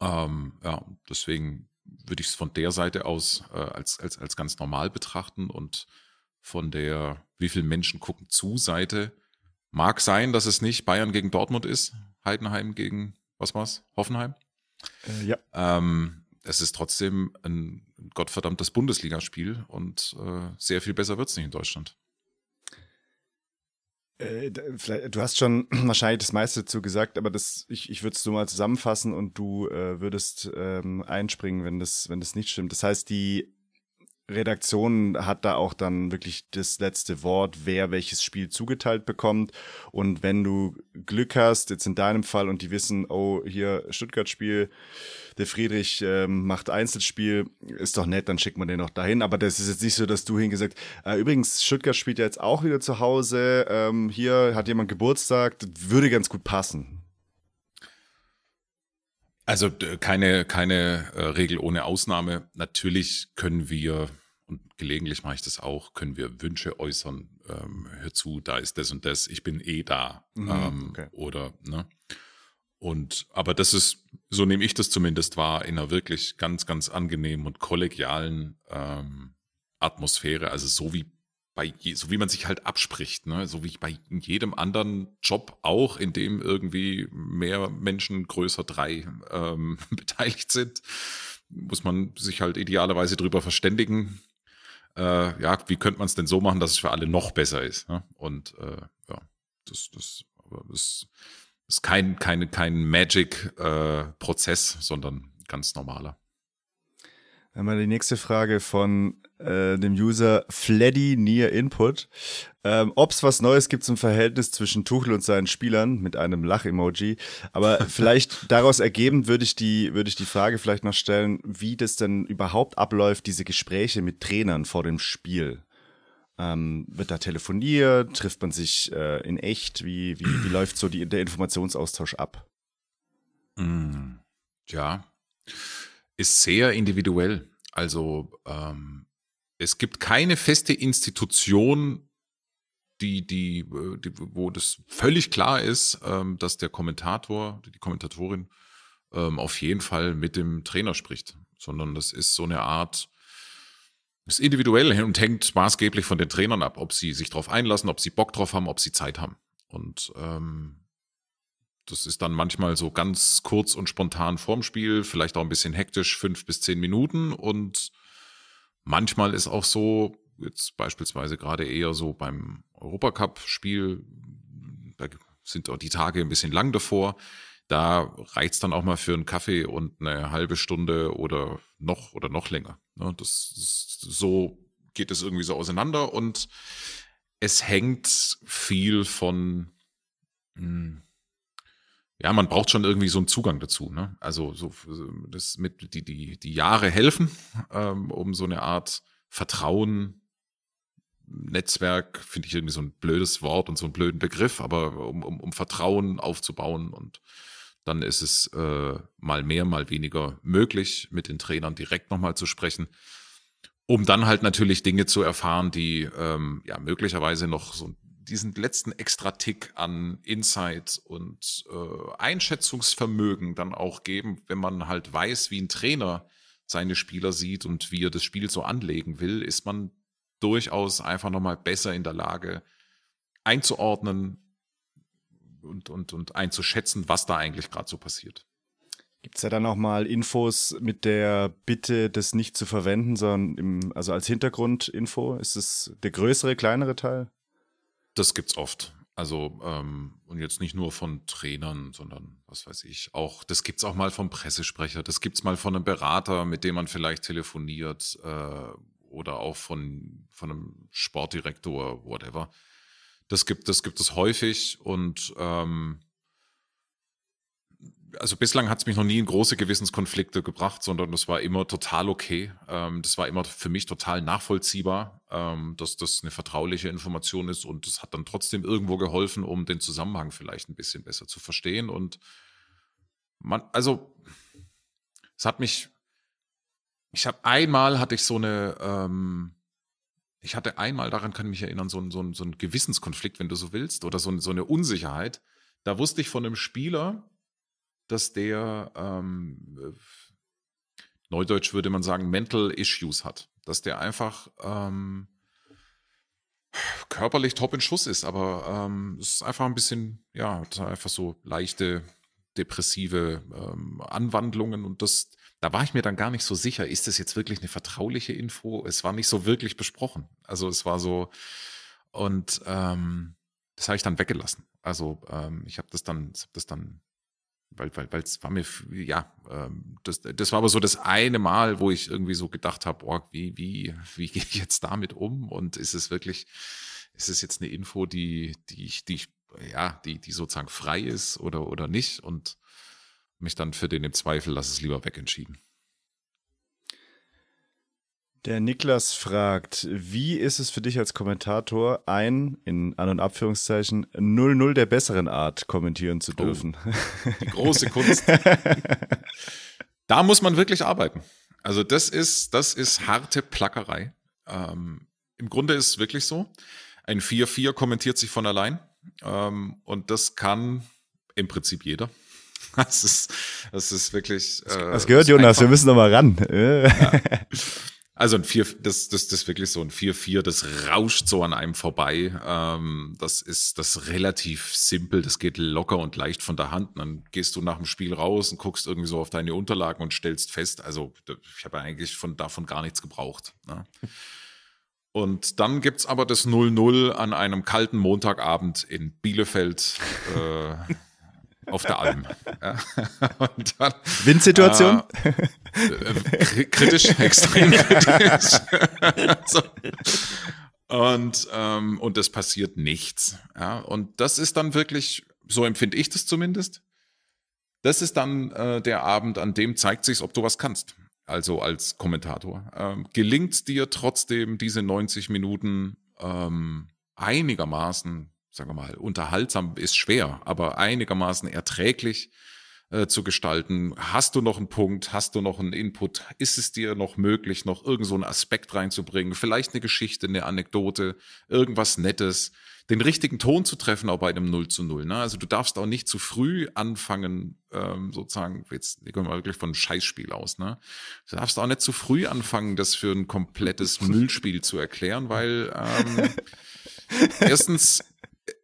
Ähm, ja, deswegen würde ich es von der Seite aus äh, als, als, als ganz normal betrachten und von der, wie viele Menschen gucken zu Seite. Mag sein, dass es nicht Bayern gegen Dortmund ist, Heidenheim gegen, was war's, Hoffenheim. Äh, ja. Ähm, es ist trotzdem ein gottverdammtes Bundesligaspiel und äh, sehr viel besser wird's nicht in Deutschland. Äh, Du hast schon wahrscheinlich das meiste dazu gesagt, aber das, ich, ich würde es so mal zusammenfassen und du äh, würdest ähm, einspringen, wenn das, wenn das nicht stimmt. Das heißt, die Redaktion hat da auch dann wirklich das letzte Wort, wer welches Spiel zugeteilt bekommt. Und wenn du Glück hast, jetzt in deinem Fall, und die wissen, oh, hier Stuttgart-Spiel, der Friedrich ähm, macht Einzelspiel, ist doch nett, dann schickt man den noch dahin. Aber das ist jetzt nicht so, dass du hingesagt, äh, übrigens, Stuttgart spielt ja jetzt auch wieder zu Hause, ähm, hier hat jemand Geburtstag, das würde ganz gut passen. Also keine, keine äh, Regel ohne Ausnahme. Natürlich können wir, und gelegentlich mache ich das auch, können wir Wünsche äußern. Ähm, hör zu, da ist das und das, ich bin eh da. Mhm, ähm, okay. Oder, ne? Und, aber das ist, so nehme ich das zumindest wahr, in einer wirklich ganz, ganz angenehmen und kollegialen ähm, Atmosphäre. Also so wie bei je, so wie man sich halt abspricht, ne? so wie bei jedem anderen Job auch, in dem irgendwie mehr Menschen, größer drei, ähm, beteiligt sind, muss man sich halt idealerweise drüber verständigen. Äh, ja, wie könnte man es denn so machen, dass es für alle noch besser ist? Ne? Und äh, ja, das, das, das ist kein, keine, kein Magic-Prozess, äh, sondern ganz normaler. Dann mal die nächste Frage von äh, dem User Fleddy Near Input. Ähm, Ob es was Neues gibt zum Verhältnis zwischen Tuchel und seinen Spielern mit einem Lach-Emoji. Aber vielleicht daraus ergebend würde ich die, würde ich die Frage vielleicht noch stellen, wie das denn überhaupt abläuft, diese Gespräche mit Trainern vor dem Spiel. Ähm, wird da telefoniert? Trifft man sich äh, in echt? Wie, wie, wie läuft so die, der Informationsaustausch ab? Mm, ja, ist sehr individuell. Also ähm, es gibt keine feste Institution, die, die, äh, die, wo das völlig klar ist, ähm, dass der Kommentator, die Kommentatorin ähm, auf jeden Fall mit dem Trainer spricht, sondern das ist so eine Art, ist individuell und hängt maßgeblich von den Trainern ab, ob sie sich darauf einlassen, ob sie Bock drauf haben, ob sie Zeit haben. Und ähm, das ist dann manchmal so ganz kurz und spontan vorm Spiel, vielleicht auch ein bisschen hektisch, fünf bis zehn Minuten und Manchmal ist auch so, jetzt beispielsweise gerade eher so beim Europacup-Spiel, da sind auch die Tage ein bisschen lang davor. Da reicht's dann auch mal für einen Kaffee und eine halbe Stunde oder noch oder noch länger. Ne? Das, das, so geht es irgendwie so auseinander und es hängt viel von, hm, ja, man braucht schon irgendwie so einen Zugang dazu. Ne? Also so das mit die die die Jahre helfen, ähm, um so eine Art Vertrauen, Netzwerk finde ich irgendwie so ein blödes Wort und so einen blöden Begriff, aber um, um, um Vertrauen aufzubauen und dann ist es äh, mal mehr, mal weniger möglich, mit den Trainern direkt nochmal zu sprechen, um dann halt natürlich Dinge zu erfahren, die ähm, ja möglicherweise noch so diesen letzten Extra-Tick an Insight und äh, Einschätzungsvermögen dann auch geben, wenn man halt weiß, wie ein Trainer seine Spieler sieht und wie er das Spiel so anlegen will, ist man durchaus einfach nochmal besser in der Lage einzuordnen und, und, und einzuschätzen, was da eigentlich gerade so passiert. Gibt es ja dann auch mal Infos mit der Bitte, das nicht zu verwenden, sondern im, also als Hintergrundinfo? Ist es der größere, kleinere Teil? Das gibt's oft. Also, ähm, und jetzt nicht nur von Trainern, sondern was weiß ich, auch, das gibt's auch mal vom Pressesprecher, das gibt's mal von einem Berater, mit dem man vielleicht telefoniert, äh, oder auch von, von einem Sportdirektor, whatever. Das gibt, das gibt es häufig und ähm, also bislang hat es mich noch nie in große Gewissenskonflikte gebracht, sondern das war immer total okay. Ähm, das war immer für mich total nachvollziehbar, ähm, dass das eine vertrauliche Information ist und das hat dann trotzdem irgendwo geholfen, um den Zusammenhang vielleicht ein bisschen besser zu verstehen. Und man, also es hat mich, ich habe einmal hatte ich so eine, ähm, ich hatte einmal, daran kann ich mich erinnern, so ein, so ein, so ein Gewissenskonflikt, wenn du so willst, oder so, so eine Unsicherheit. Da wusste ich von einem Spieler, dass der, ähm, neudeutsch würde man sagen, Mental Issues hat. Dass der einfach ähm, körperlich top in Schuss ist, aber ähm, es ist einfach ein bisschen, ja, einfach so leichte depressive ähm, Anwandlungen und das, da war ich mir dann gar nicht so sicher, ist das jetzt wirklich eine vertrauliche Info? Es war nicht so wirklich besprochen. Also es war so, und ähm, das habe ich dann weggelassen. Also ähm, ich habe das dann, hab das dann weil, weil, weil es war mir, ja, ähm, das, das war aber so das eine Mal, wo ich irgendwie so gedacht habe, oh, wie, wie, wie gehe ich jetzt damit um? Und ist es wirklich, ist es jetzt eine Info, die, die ich, die ich, ja, die, die sozusagen frei ist oder, oder nicht? Und mich dann für den im Zweifel, lass es lieber weg entschieden. Der Niklas fragt, wie ist es für dich als Kommentator, ein, in An- und Abführungszeichen, 0-0 der besseren Art kommentieren zu oh, dürfen? Oh, die große Kunst. da muss man wirklich arbeiten. Also das ist, das ist harte Plackerei. Ähm, Im Grunde ist es wirklich so. Ein 4-4 kommentiert sich von allein. Ähm, und das kann im Prinzip jeder. Das ist, das ist wirklich. Äh, das gehört, Jonas, wir müssen noch mal ran. Ja. Also ein 4, das, das, das ist wirklich so ein 4-4, das rauscht so an einem vorbei. Ähm, das ist das ist relativ simpel, das geht locker und leicht von der Hand. Und dann gehst du nach dem Spiel raus und guckst irgendwie so auf deine Unterlagen und stellst fest, also ich habe eigentlich von davon gar nichts gebraucht. Ne? Und dann gibt's aber das 0-0 an einem kalten Montagabend in Bielefeld. Äh, auf der Alm. Dann, Windsituation? Äh, kritisch, extrem kritisch. so. Und, ähm, und es passiert nichts. Ja. Und das ist dann wirklich, so empfinde ich das zumindest, das ist dann äh, der Abend, an dem zeigt sich, ob du was kannst. Also als Kommentator. Ähm, gelingt dir trotzdem diese 90 Minuten ähm, einigermaßen sagen wir mal, unterhaltsam ist schwer, aber einigermaßen erträglich äh, zu gestalten. Hast du noch einen Punkt? Hast du noch einen Input? Ist es dir noch möglich, noch irgend so einen Aspekt reinzubringen? Vielleicht eine Geschichte, eine Anekdote, irgendwas Nettes, den richtigen Ton zu treffen, auch bei einem 0 zu 0. Ne? Also du darfst auch nicht zu früh anfangen, ähm, sozusagen, jetzt gehen wir wirklich von einem Scheißspiel aus, ne? Du darfst auch nicht zu früh anfangen, das für ein komplettes Müllspiel zu erklären, weil ähm, erstens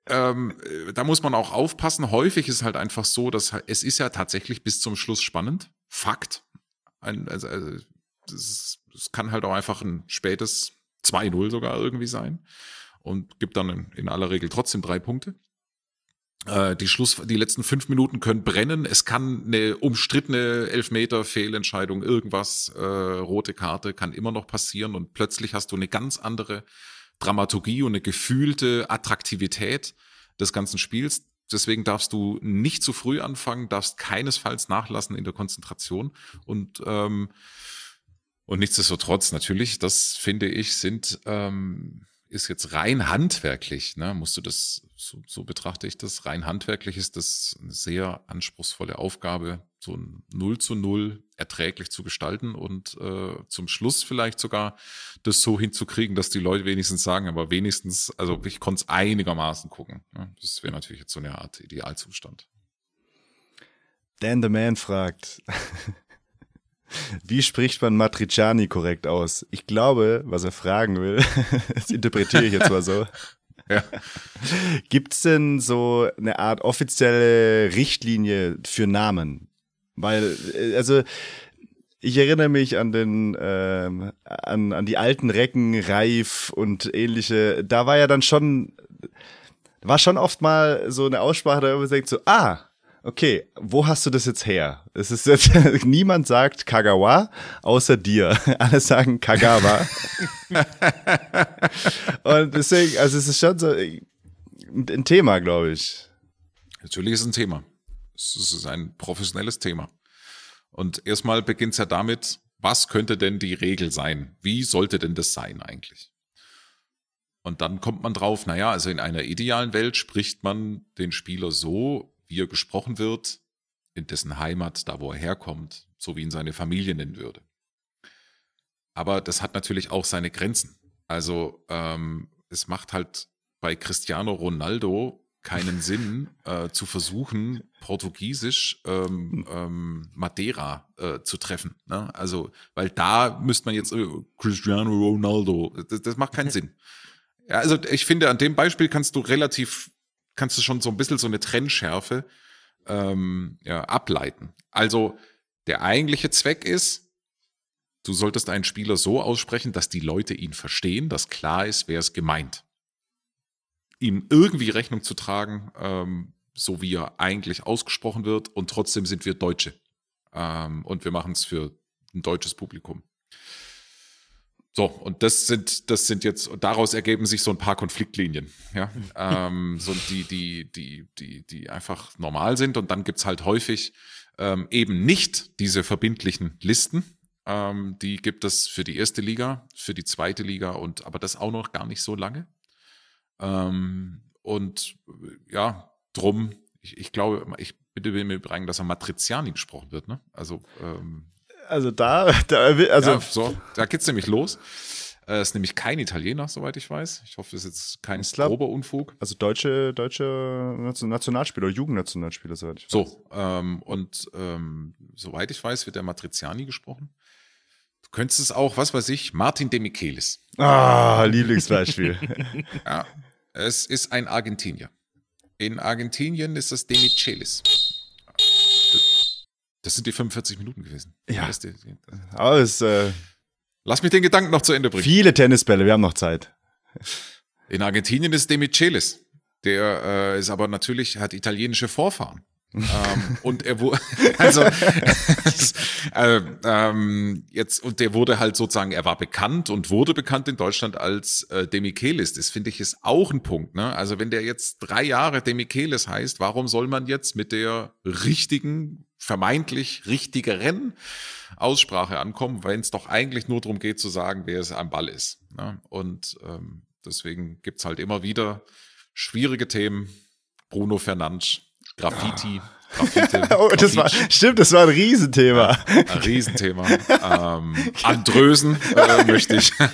ähm, da muss man auch aufpassen. Häufig ist halt einfach so, dass es ist ja tatsächlich bis zum Schluss spannend. Fakt. Ein, also, also das, das, kann halt auch einfach ein spätes 2-0 sogar irgendwie sein und gibt dann in, in aller Regel trotzdem drei Punkte. Äh, die Schluss, die letzten fünf Minuten können brennen. Es kann eine umstrittene Elfmeter, Fehlentscheidung, irgendwas, äh, rote Karte kann immer noch passieren und plötzlich hast du eine ganz andere Dramaturgie und eine gefühlte Attraktivität des ganzen Spiels. Deswegen darfst du nicht zu früh anfangen, darfst keinesfalls nachlassen in der Konzentration und ähm, und nichtsdestotrotz natürlich, das finde ich, sind ähm, ist jetzt rein handwerklich, ne, musst du das, so, so betrachte ich das, rein handwerklich ist das eine sehr anspruchsvolle Aufgabe, so ein Null zu Null erträglich zu gestalten und äh, zum Schluss vielleicht sogar das so hinzukriegen, dass die Leute wenigstens sagen, aber wenigstens, also ich konnte es einigermaßen gucken. Ne? Das wäre natürlich jetzt so eine Art Idealzustand. Dan the Man fragt, wie spricht man Matriciani korrekt aus? Ich glaube, was er fragen will, das interpretiere ich jetzt mal so. Ja. Gibt es denn so eine Art offizielle Richtlinie für Namen? Weil, äh, also, ich erinnere mich an den, ähm, an, an die alten Recken, Reif und ähnliche. Da war ja dann schon, war schon oft mal so eine Aussprache, da man denkt so, ah, okay, wo hast du das jetzt her? Es ist jetzt, niemand sagt Kagawa, außer dir. Alle sagen Kagawa. und deswegen, also es ist schon so ein Thema, glaube ich. Natürlich ist es ein Thema. Es ist ein professionelles Thema. Und erstmal beginnt es ja damit, was könnte denn die Regel sein? Wie sollte denn das sein eigentlich? Und dann kommt man drauf, naja, also in einer idealen Welt spricht man den Spieler so, wie er gesprochen wird, in dessen Heimat, da wo er herkommt, so wie ihn seine Familie nennen würde. Aber das hat natürlich auch seine Grenzen. Also ähm, es macht halt bei Cristiano Ronaldo keinen Sinn, äh, zu versuchen, Portugiesisch ähm, ähm, Madeira äh, zu treffen. Ne? Also, weil da müsste man jetzt äh, Cristiano Ronaldo, das, das macht keinen Sinn. Ja, also ich finde, an dem Beispiel kannst du relativ kannst du schon so ein bisschen so eine Trennschärfe ähm, ja, ableiten. Also der eigentliche Zweck ist, du solltest einen Spieler so aussprechen, dass die Leute ihn verstehen, dass klar ist, wer es gemeint. Ihm irgendwie Rechnung zu tragen, ähm, so wie er eigentlich ausgesprochen wird und trotzdem sind wir Deutsche. Ähm, und wir machen es für ein deutsches Publikum. So, und das sind, das sind jetzt, daraus ergeben sich so ein paar Konfliktlinien, ja. ähm, so die, die, die, die, die einfach normal sind. Und dann gibt's halt häufig ähm, eben nicht diese verbindlichen Listen. Ähm, die gibt es für die erste Liga, für die zweite Liga und aber das auch noch gar nicht so lange. Ähm, und ja, drum, ich, ich glaube, ich bitte will mir bringen, dass er Matriziani gesprochen wird, ne? Also ähm, also da, da also ja, so, da geht's nämlich los. Er ist nämlich kein Italiener, soweit ich weiß. Ich hoffe, das ist jetzt kein grober Unfug. Also deutsche, deutsche Nationalspieler, Jugendnationalspieler, soweit ich weiß. So, ähm, und ähm, soweit ich weiß, wird der Matriziani gesprochen. Du könntest es auch, was weiß ich, Martin de Michelis. Ah, Lieblingsbeispiel. ja, es ist ein Argentinier. In Argentinien ist das de Michelis. Das sind die 45 Minuten gewesen. Ja. Aber es, äh, Lass mich den Gedanken noch zu Ende bringen. Viele Tennisbälle, wir haben noch Zeit. In Argentinien ist Demichelis. Der äh, ist aber natürlich, hat italienische Vorfahren ähm, und er wurde, also äh, ähm, jetzt und der wurde halt sozusagen, er war bekannt und wurde bekannt in Deutschland als äh, Demichelis. Das finde ich ist auch ein Punkt. Ne? Also wenn der jetzt drei Jahre Demichelis heißt, warum soll man jetzt mit der richtigen, vermeintlich richtigeren Aussprache ankommen, wenn es doch eigentlich nur darum geht zu sagen, wer es am Ball ist. Ne? Und ähm, deswegen gibt's halt immer wieder schwierige Themen. Bruno Fernandes Graffiti. Graffiti. oh, das war, stimmt, das war ein Riesenthema. Ja, ein Riesenthema. ähm, Andrösen äh, möchte ich äh,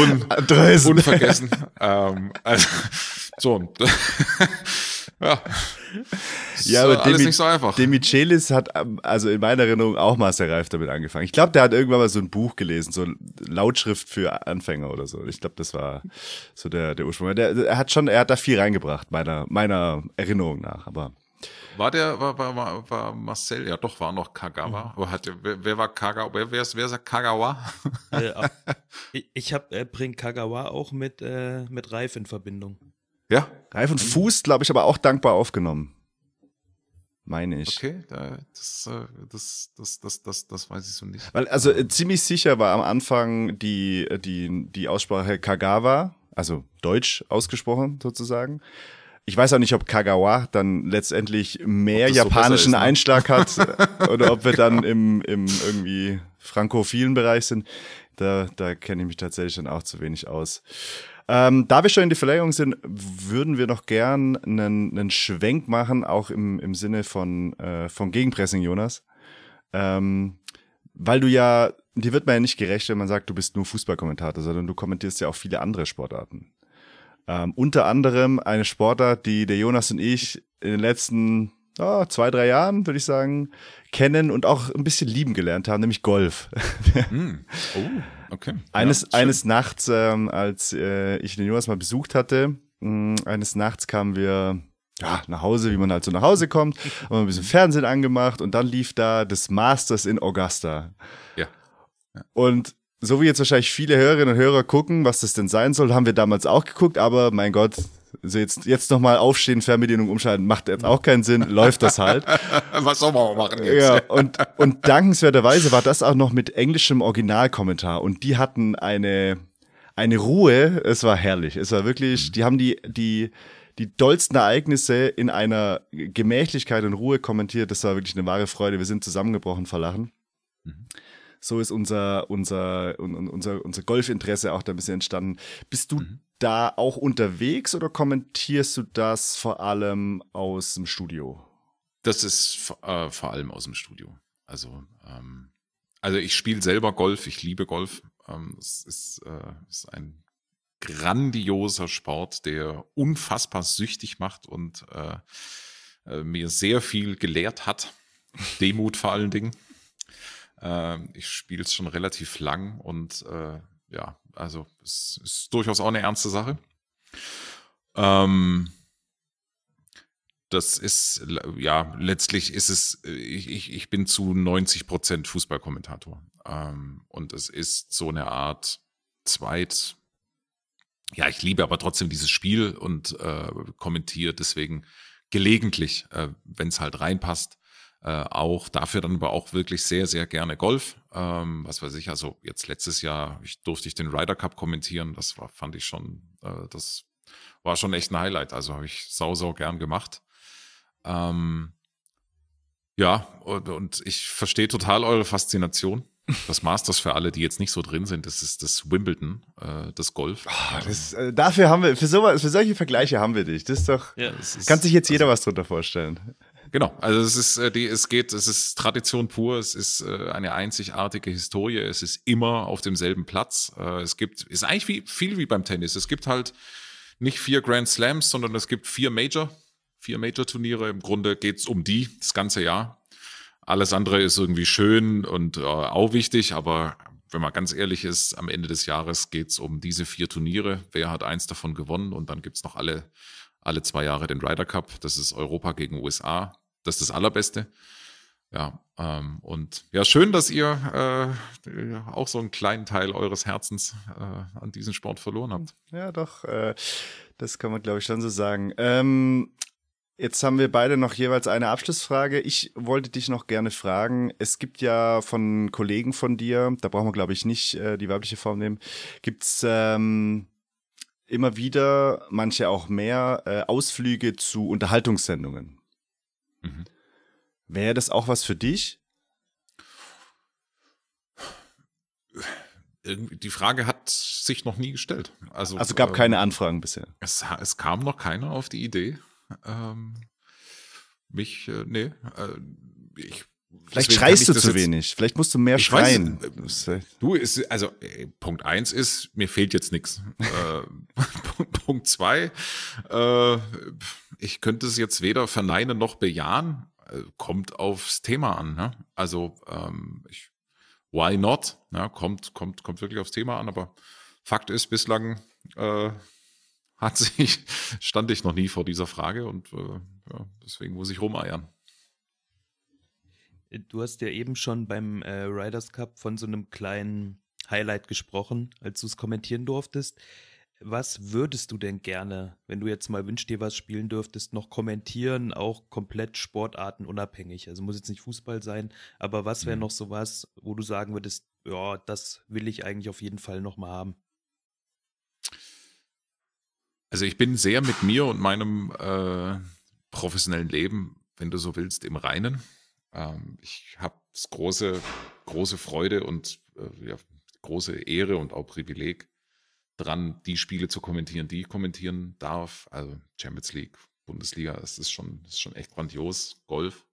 un, Andrösen. unvergessen. Ähm, also, so, ja. Ja, aber alles Demi, nicht so einfach. Demichelis hat ähm, also in meiner Erinnerung auch Master Reif damit angefangen. Ich glaube, der hat irgendwann mal so ein Buch gelesen, so Lautschrift für Anfänger oder so. Ich glaube, das war so der, der Ursprung. Der, er hat schon, er hat da viel reingebracht, meiner, meiner Erinnerung nach, aber. War der, war, war, war, war Marcel, ja doch, war noch Kagawa. Mhm. Aber hat, wer, wer war Kagawa? Wer, wer, ist, wer sagt Kagawa? Äh, ich ich hab, äh, bring Kagawa auch mit, äh, mit Reif in Verbindung. Ja. Reif und Fuß, glaube ich, aber auch dankbar aufgenommen. Meine ich. Okay, das, äh, das, das, das, das, das weiß ich so nicht. Weil, also äh, ziemlich sicher war am Anfang die, äh, die, die Aussprache Kagawa, also Deutsch ausgesprochen sozusagen. Ich weiß auch nicht, ob Kagawa dann letztendlich mehr japanischen so ist, ne? Einschlag hat oder ob wir dann im, im irgendwie frankophilen Bereich sind. Da, da kenne ich mich tatsächlich dann auch zu wenig aus. Ähm, da wir schon in die Verlängerung sind, würden wir noch gern einen, einen Schwenk machen, auch im, im Sinne von, äh, von Gegenpressing, Jonas. Ähm, weil du ja, dir wird man ja nicht gerecht, wenn man sagt, du bist nur Fußballkommentator, sondern du kommentierst ja auch viele andere Sportarten. Ähm, unter anderem eine Sportart, die der Jonas und ich in den letzten oh, zwei, drei Jahren, würde ich sagen, kennen und auch ein bisschen lieben gelernt haben, nämlich Golf. mm. Oh, okay. Eines, ja, eines Nachts, ähm, als äh, ich den Jonas mal besucht hatte, mh, mm, eines Nachts kamen wir ja, nach Hause, wie man halt so nach Hause kommt, haben ein bisschen Fernsehen angemacht und dann lief da das Masters in Augusta. Ja. ja. Und so wie jetzt wahrscheinlich viele Hörerinnen und Hörer gucken, was das denn sein soll, haben wir damals auch geguckt, aber mein Gott, also jetzt, jetzt nochmal aufstehen, Fernbedienung umschalten, macht jetzt auch keinen Sinn, läuft das halt. Was soll man machen jetzt? Ja, und, und dankenswerterweise war das auch noch mit englischem Originalkommentar und die hatten eine, eine Ruhe, es war herrlich. Es war wirklich, die haben die, die, die dollsten Ereignisse in einer Gemächlichkeit und Ruhe kommentiert. Das war wirklich eine wahre Freude. Wir sind zusammengebrochen vor Lachen. Mhm. So ist unser, unser, unser, unser Golfinteresse auch da ein bisschen entstanden. Bist du mhm da auch unterwegs oder kommentierst du das vor allem aus dem Studio? Das ist äh, vor allem aus dem Studio. Also, ähm, also ich spiele selber Golf, ich liebe Golf. Ähm, es ist, äh, ist ein grandioser Sport, der unfassbar süchtig macht und äh, äh, mir sehr viel gelehrt hat. Demut vor allen Dingen. Äh, ich spiele es schon relativ lang und äh, ja, also es ist durchaus auch eine ernste Sache. Ähm, das ist, ja, letztlich ist es, ich, ich, bin zu 90 Prozent Fußballkommentator. Ähm, und es ist so eine Art Zweit, ja, ich liebe aber trotzdem dieses Spiel und äh, kommentiere deswegen gelegentlich, äh, wenn es halt reinpasst. Äh, auch dafür dann aber auch wirklich sehr, sehr gerne Golf. Ähm, was weiß ich, also jetzt letztes Jahr ich, durfte ich den Ryder Cup kommentieren. Das war, fand ich schon, äh, das war schon echt ein Highlight. Also habe ich sau, sau gern gemacht. Ähm, ja, und, und ich verstehe total eure Faszination. Das Masters für alle, die jetzt nicht so drin sind, das ist das Wimbledon, äh, das Golf. Oh, das, äh, dafür haben wir, für, so, für solche Vergleiche haben wir dich. Das ist doch, ja, das ist, kann sich jetzt jeder also, was drunter vorstellen. Genau, also es ist, äh, die, es geht, es ist Tradition pur, es ist äh, eine einzigartige Historie, es ist immer auf demselben Platz. Äh, es gibt, ist eigentlich wie, viel wie beim Tennis. Es gibt halt nicht vier Grand Slams, sondern es gibt vier Major, vier Major-Turniere. Im Grunde geht's um die das ganze Jahr. Alles andere ist irgendwie schön und äh, auch wichtig, aber wenn man ganz ehrlich ist, am Ende des Jahres geht's um diese vier Turniere. Wer hat eins davon gewonnen? Und dann gibt's noch alle alle zwei Jahre den Ryder Cup. Das ist Europa gegen USA. Das ist das Allerbeste. Ja, ähm, und ja, schön, dass ihr äh, auch so einen kleinen Teil eures Herzens äh, an diesen Sport verloren habt. Ja, doch, äh, das kann man, glaube ich, schon so sagen. Ähm, jetzt haben wir beide noch jeweils eine Abschlussfrage. Ich wollte dich noch gerne fragen. Es gibt ja von Kollegen von dir, da brauchen wir, glaube ich, nicht äh, die weibliche Form nehmen, gibt's ähm, immer wieder, manche auch mehr, äh, Ausflüge zu Unterhaltungssendungen. Mhm. Wäre das auch was für dich? Die Frage hat sich noch nie gestellt. Also, also gab ähm, keine Anfragen bisher. Es, es, kam noch keiner auf die Idee. Ähm, mich, äh, nee, äh, ich Vielleicht schreist du zu wenig. Vielleicht musst du mehr schreien. Weiß, äh, du ist also äh, Punkt eins ist mir fehlt jetzt nichts. äh, Punkt zwei, äh, ich könnte es jetzt weder verneinen noch bejahen. Äh, kommt aufs Thema an. Ne? Also ähm, ich, why not? Ja, kommt kommt kommt wirklich aufs Thema an. Aber Fakt ist bislang äh, hat sich stand ich noch nie vor dieser Frage und äh, ja, deswegen muss ich rumeiern. Du hast ja eben schon beim äh, Riders Cup von so einem kleinen Highlight gesprochen, als du es kommentieren durftest. Was würdest du denn gerne, wenn du jetzt mal wünschst dir was spielen dürftest, noch kommentieren, auch komplett sportartenunabhängig? Also muss jetzt nicht Fußball sein, aber was wäre mhm. noch so was, wo du sagen würdest, ja, das will ich eigentlich auf jeden Fall noch mal haben? Also ich bin sehr mit mir und meinem äh, professionellen Leben, wenn du so willst, im Reinen. Ähm, ich habe große, große Freude und äh, ja, große Ehre und auch Privileg dran, die Spiele zu kommentieren, die ich kommentieren darf. Also Champions League, Bundesliga, das ist schon, das ist schon echt grandios. Golf.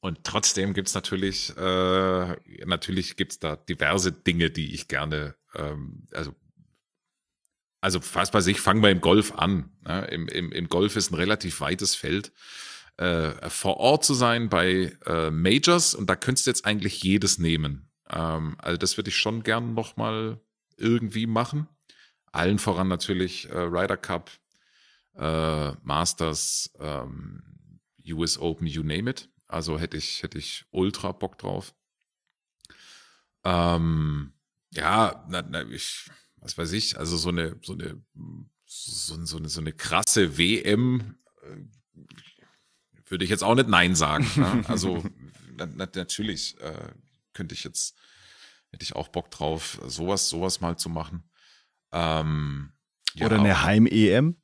Und trotzdem gibt's natürlich, äh, natürlich gibt's da diverse Dinge, die ich gerne, ähm, also also fast bei sich, fangen wir im Golf an. Ne? Im, im, Im Golf ist ein relativ weites Feld äh, vor Ort zu sein bei äh, Majors und da könntest du jetzt eigentlich jedes nehmen. Ähm, also das würde ich schon gern nochmal irgendwie machen. Allen voran natürlich äh, Ryder Cup, äh, Masters, ähm, US Open, you name it. Also hätte ich, hätte ich ultra Bock drauf. Ähm, ja, na, na, ich, was weiß ich, also so eine, so eine, so, so eine, so eine krasse WM, äh, würde ich jetzt auch nicht Nein sagen. Ne? Also na, na, natürlich äh, könnte ich jetzt, hätte ich auch Bock drauf, sowas, sowas mal zu machen. Ähm, ja, oder eine Heim-EM?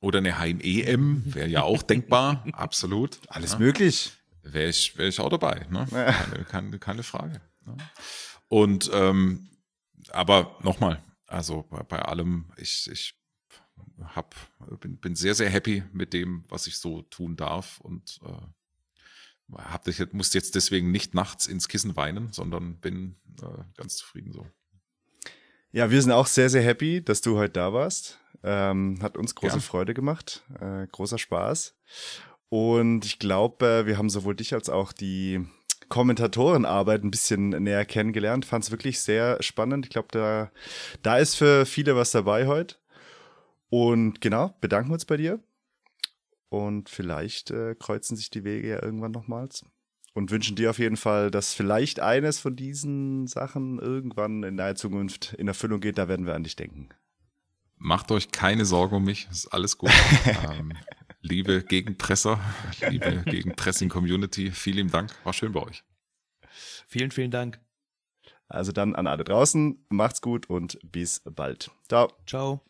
Oder eine Heim-EM wäre ja auch denkbar, absolut. Alles ja. möglich. Wäre ich, wär ich auch dabei, ne? Keine, keine, keine Frage. Ne? Und ähm, aber nochmal, also bei, bei allem, ich, ich hab, bin, bin sehr, sehr happy mit dem, was ich so tun darf und äh, hab, ich muss jetzt deswegen nicht nachts ins Kissen weinen, sondern bin äh, ganz zufrieden so. Ja, wir sind auch sehr, sehr happy, dass du heute da warst. Ähm, hat uns große ja. Freude gemacht, äh, großer Spaß. Und ich glaube, äh, wir haben sowohl dich als auch die Kommentatorenarbeit ein bisschen näher kennengelernt. Fand es wirklich sehr spannend. Ich glaube, da, da ist für viele was dabei heute. Und genau, bedanken wir uns bei dir. Und vielleicht äh, kreuzen sich die Wege ja irgendwann nochmals. Und wünschen dir auf jeden Fall, dass vielleicht eines von diesen Sachen irgendwann in naher Zukunft in Erfüllung geht. Da werden wir an dich denken. Macht euch keine Sorgen um mich, ist alles gut. ähm, liebe Gegenpresser, liebe Gegenpressing-Community, vielen Dank, war schön bei euch. Vielen, vielen Dank. Also dann an alle draußen, macht's gut und bis bald. Ciao. Ciao.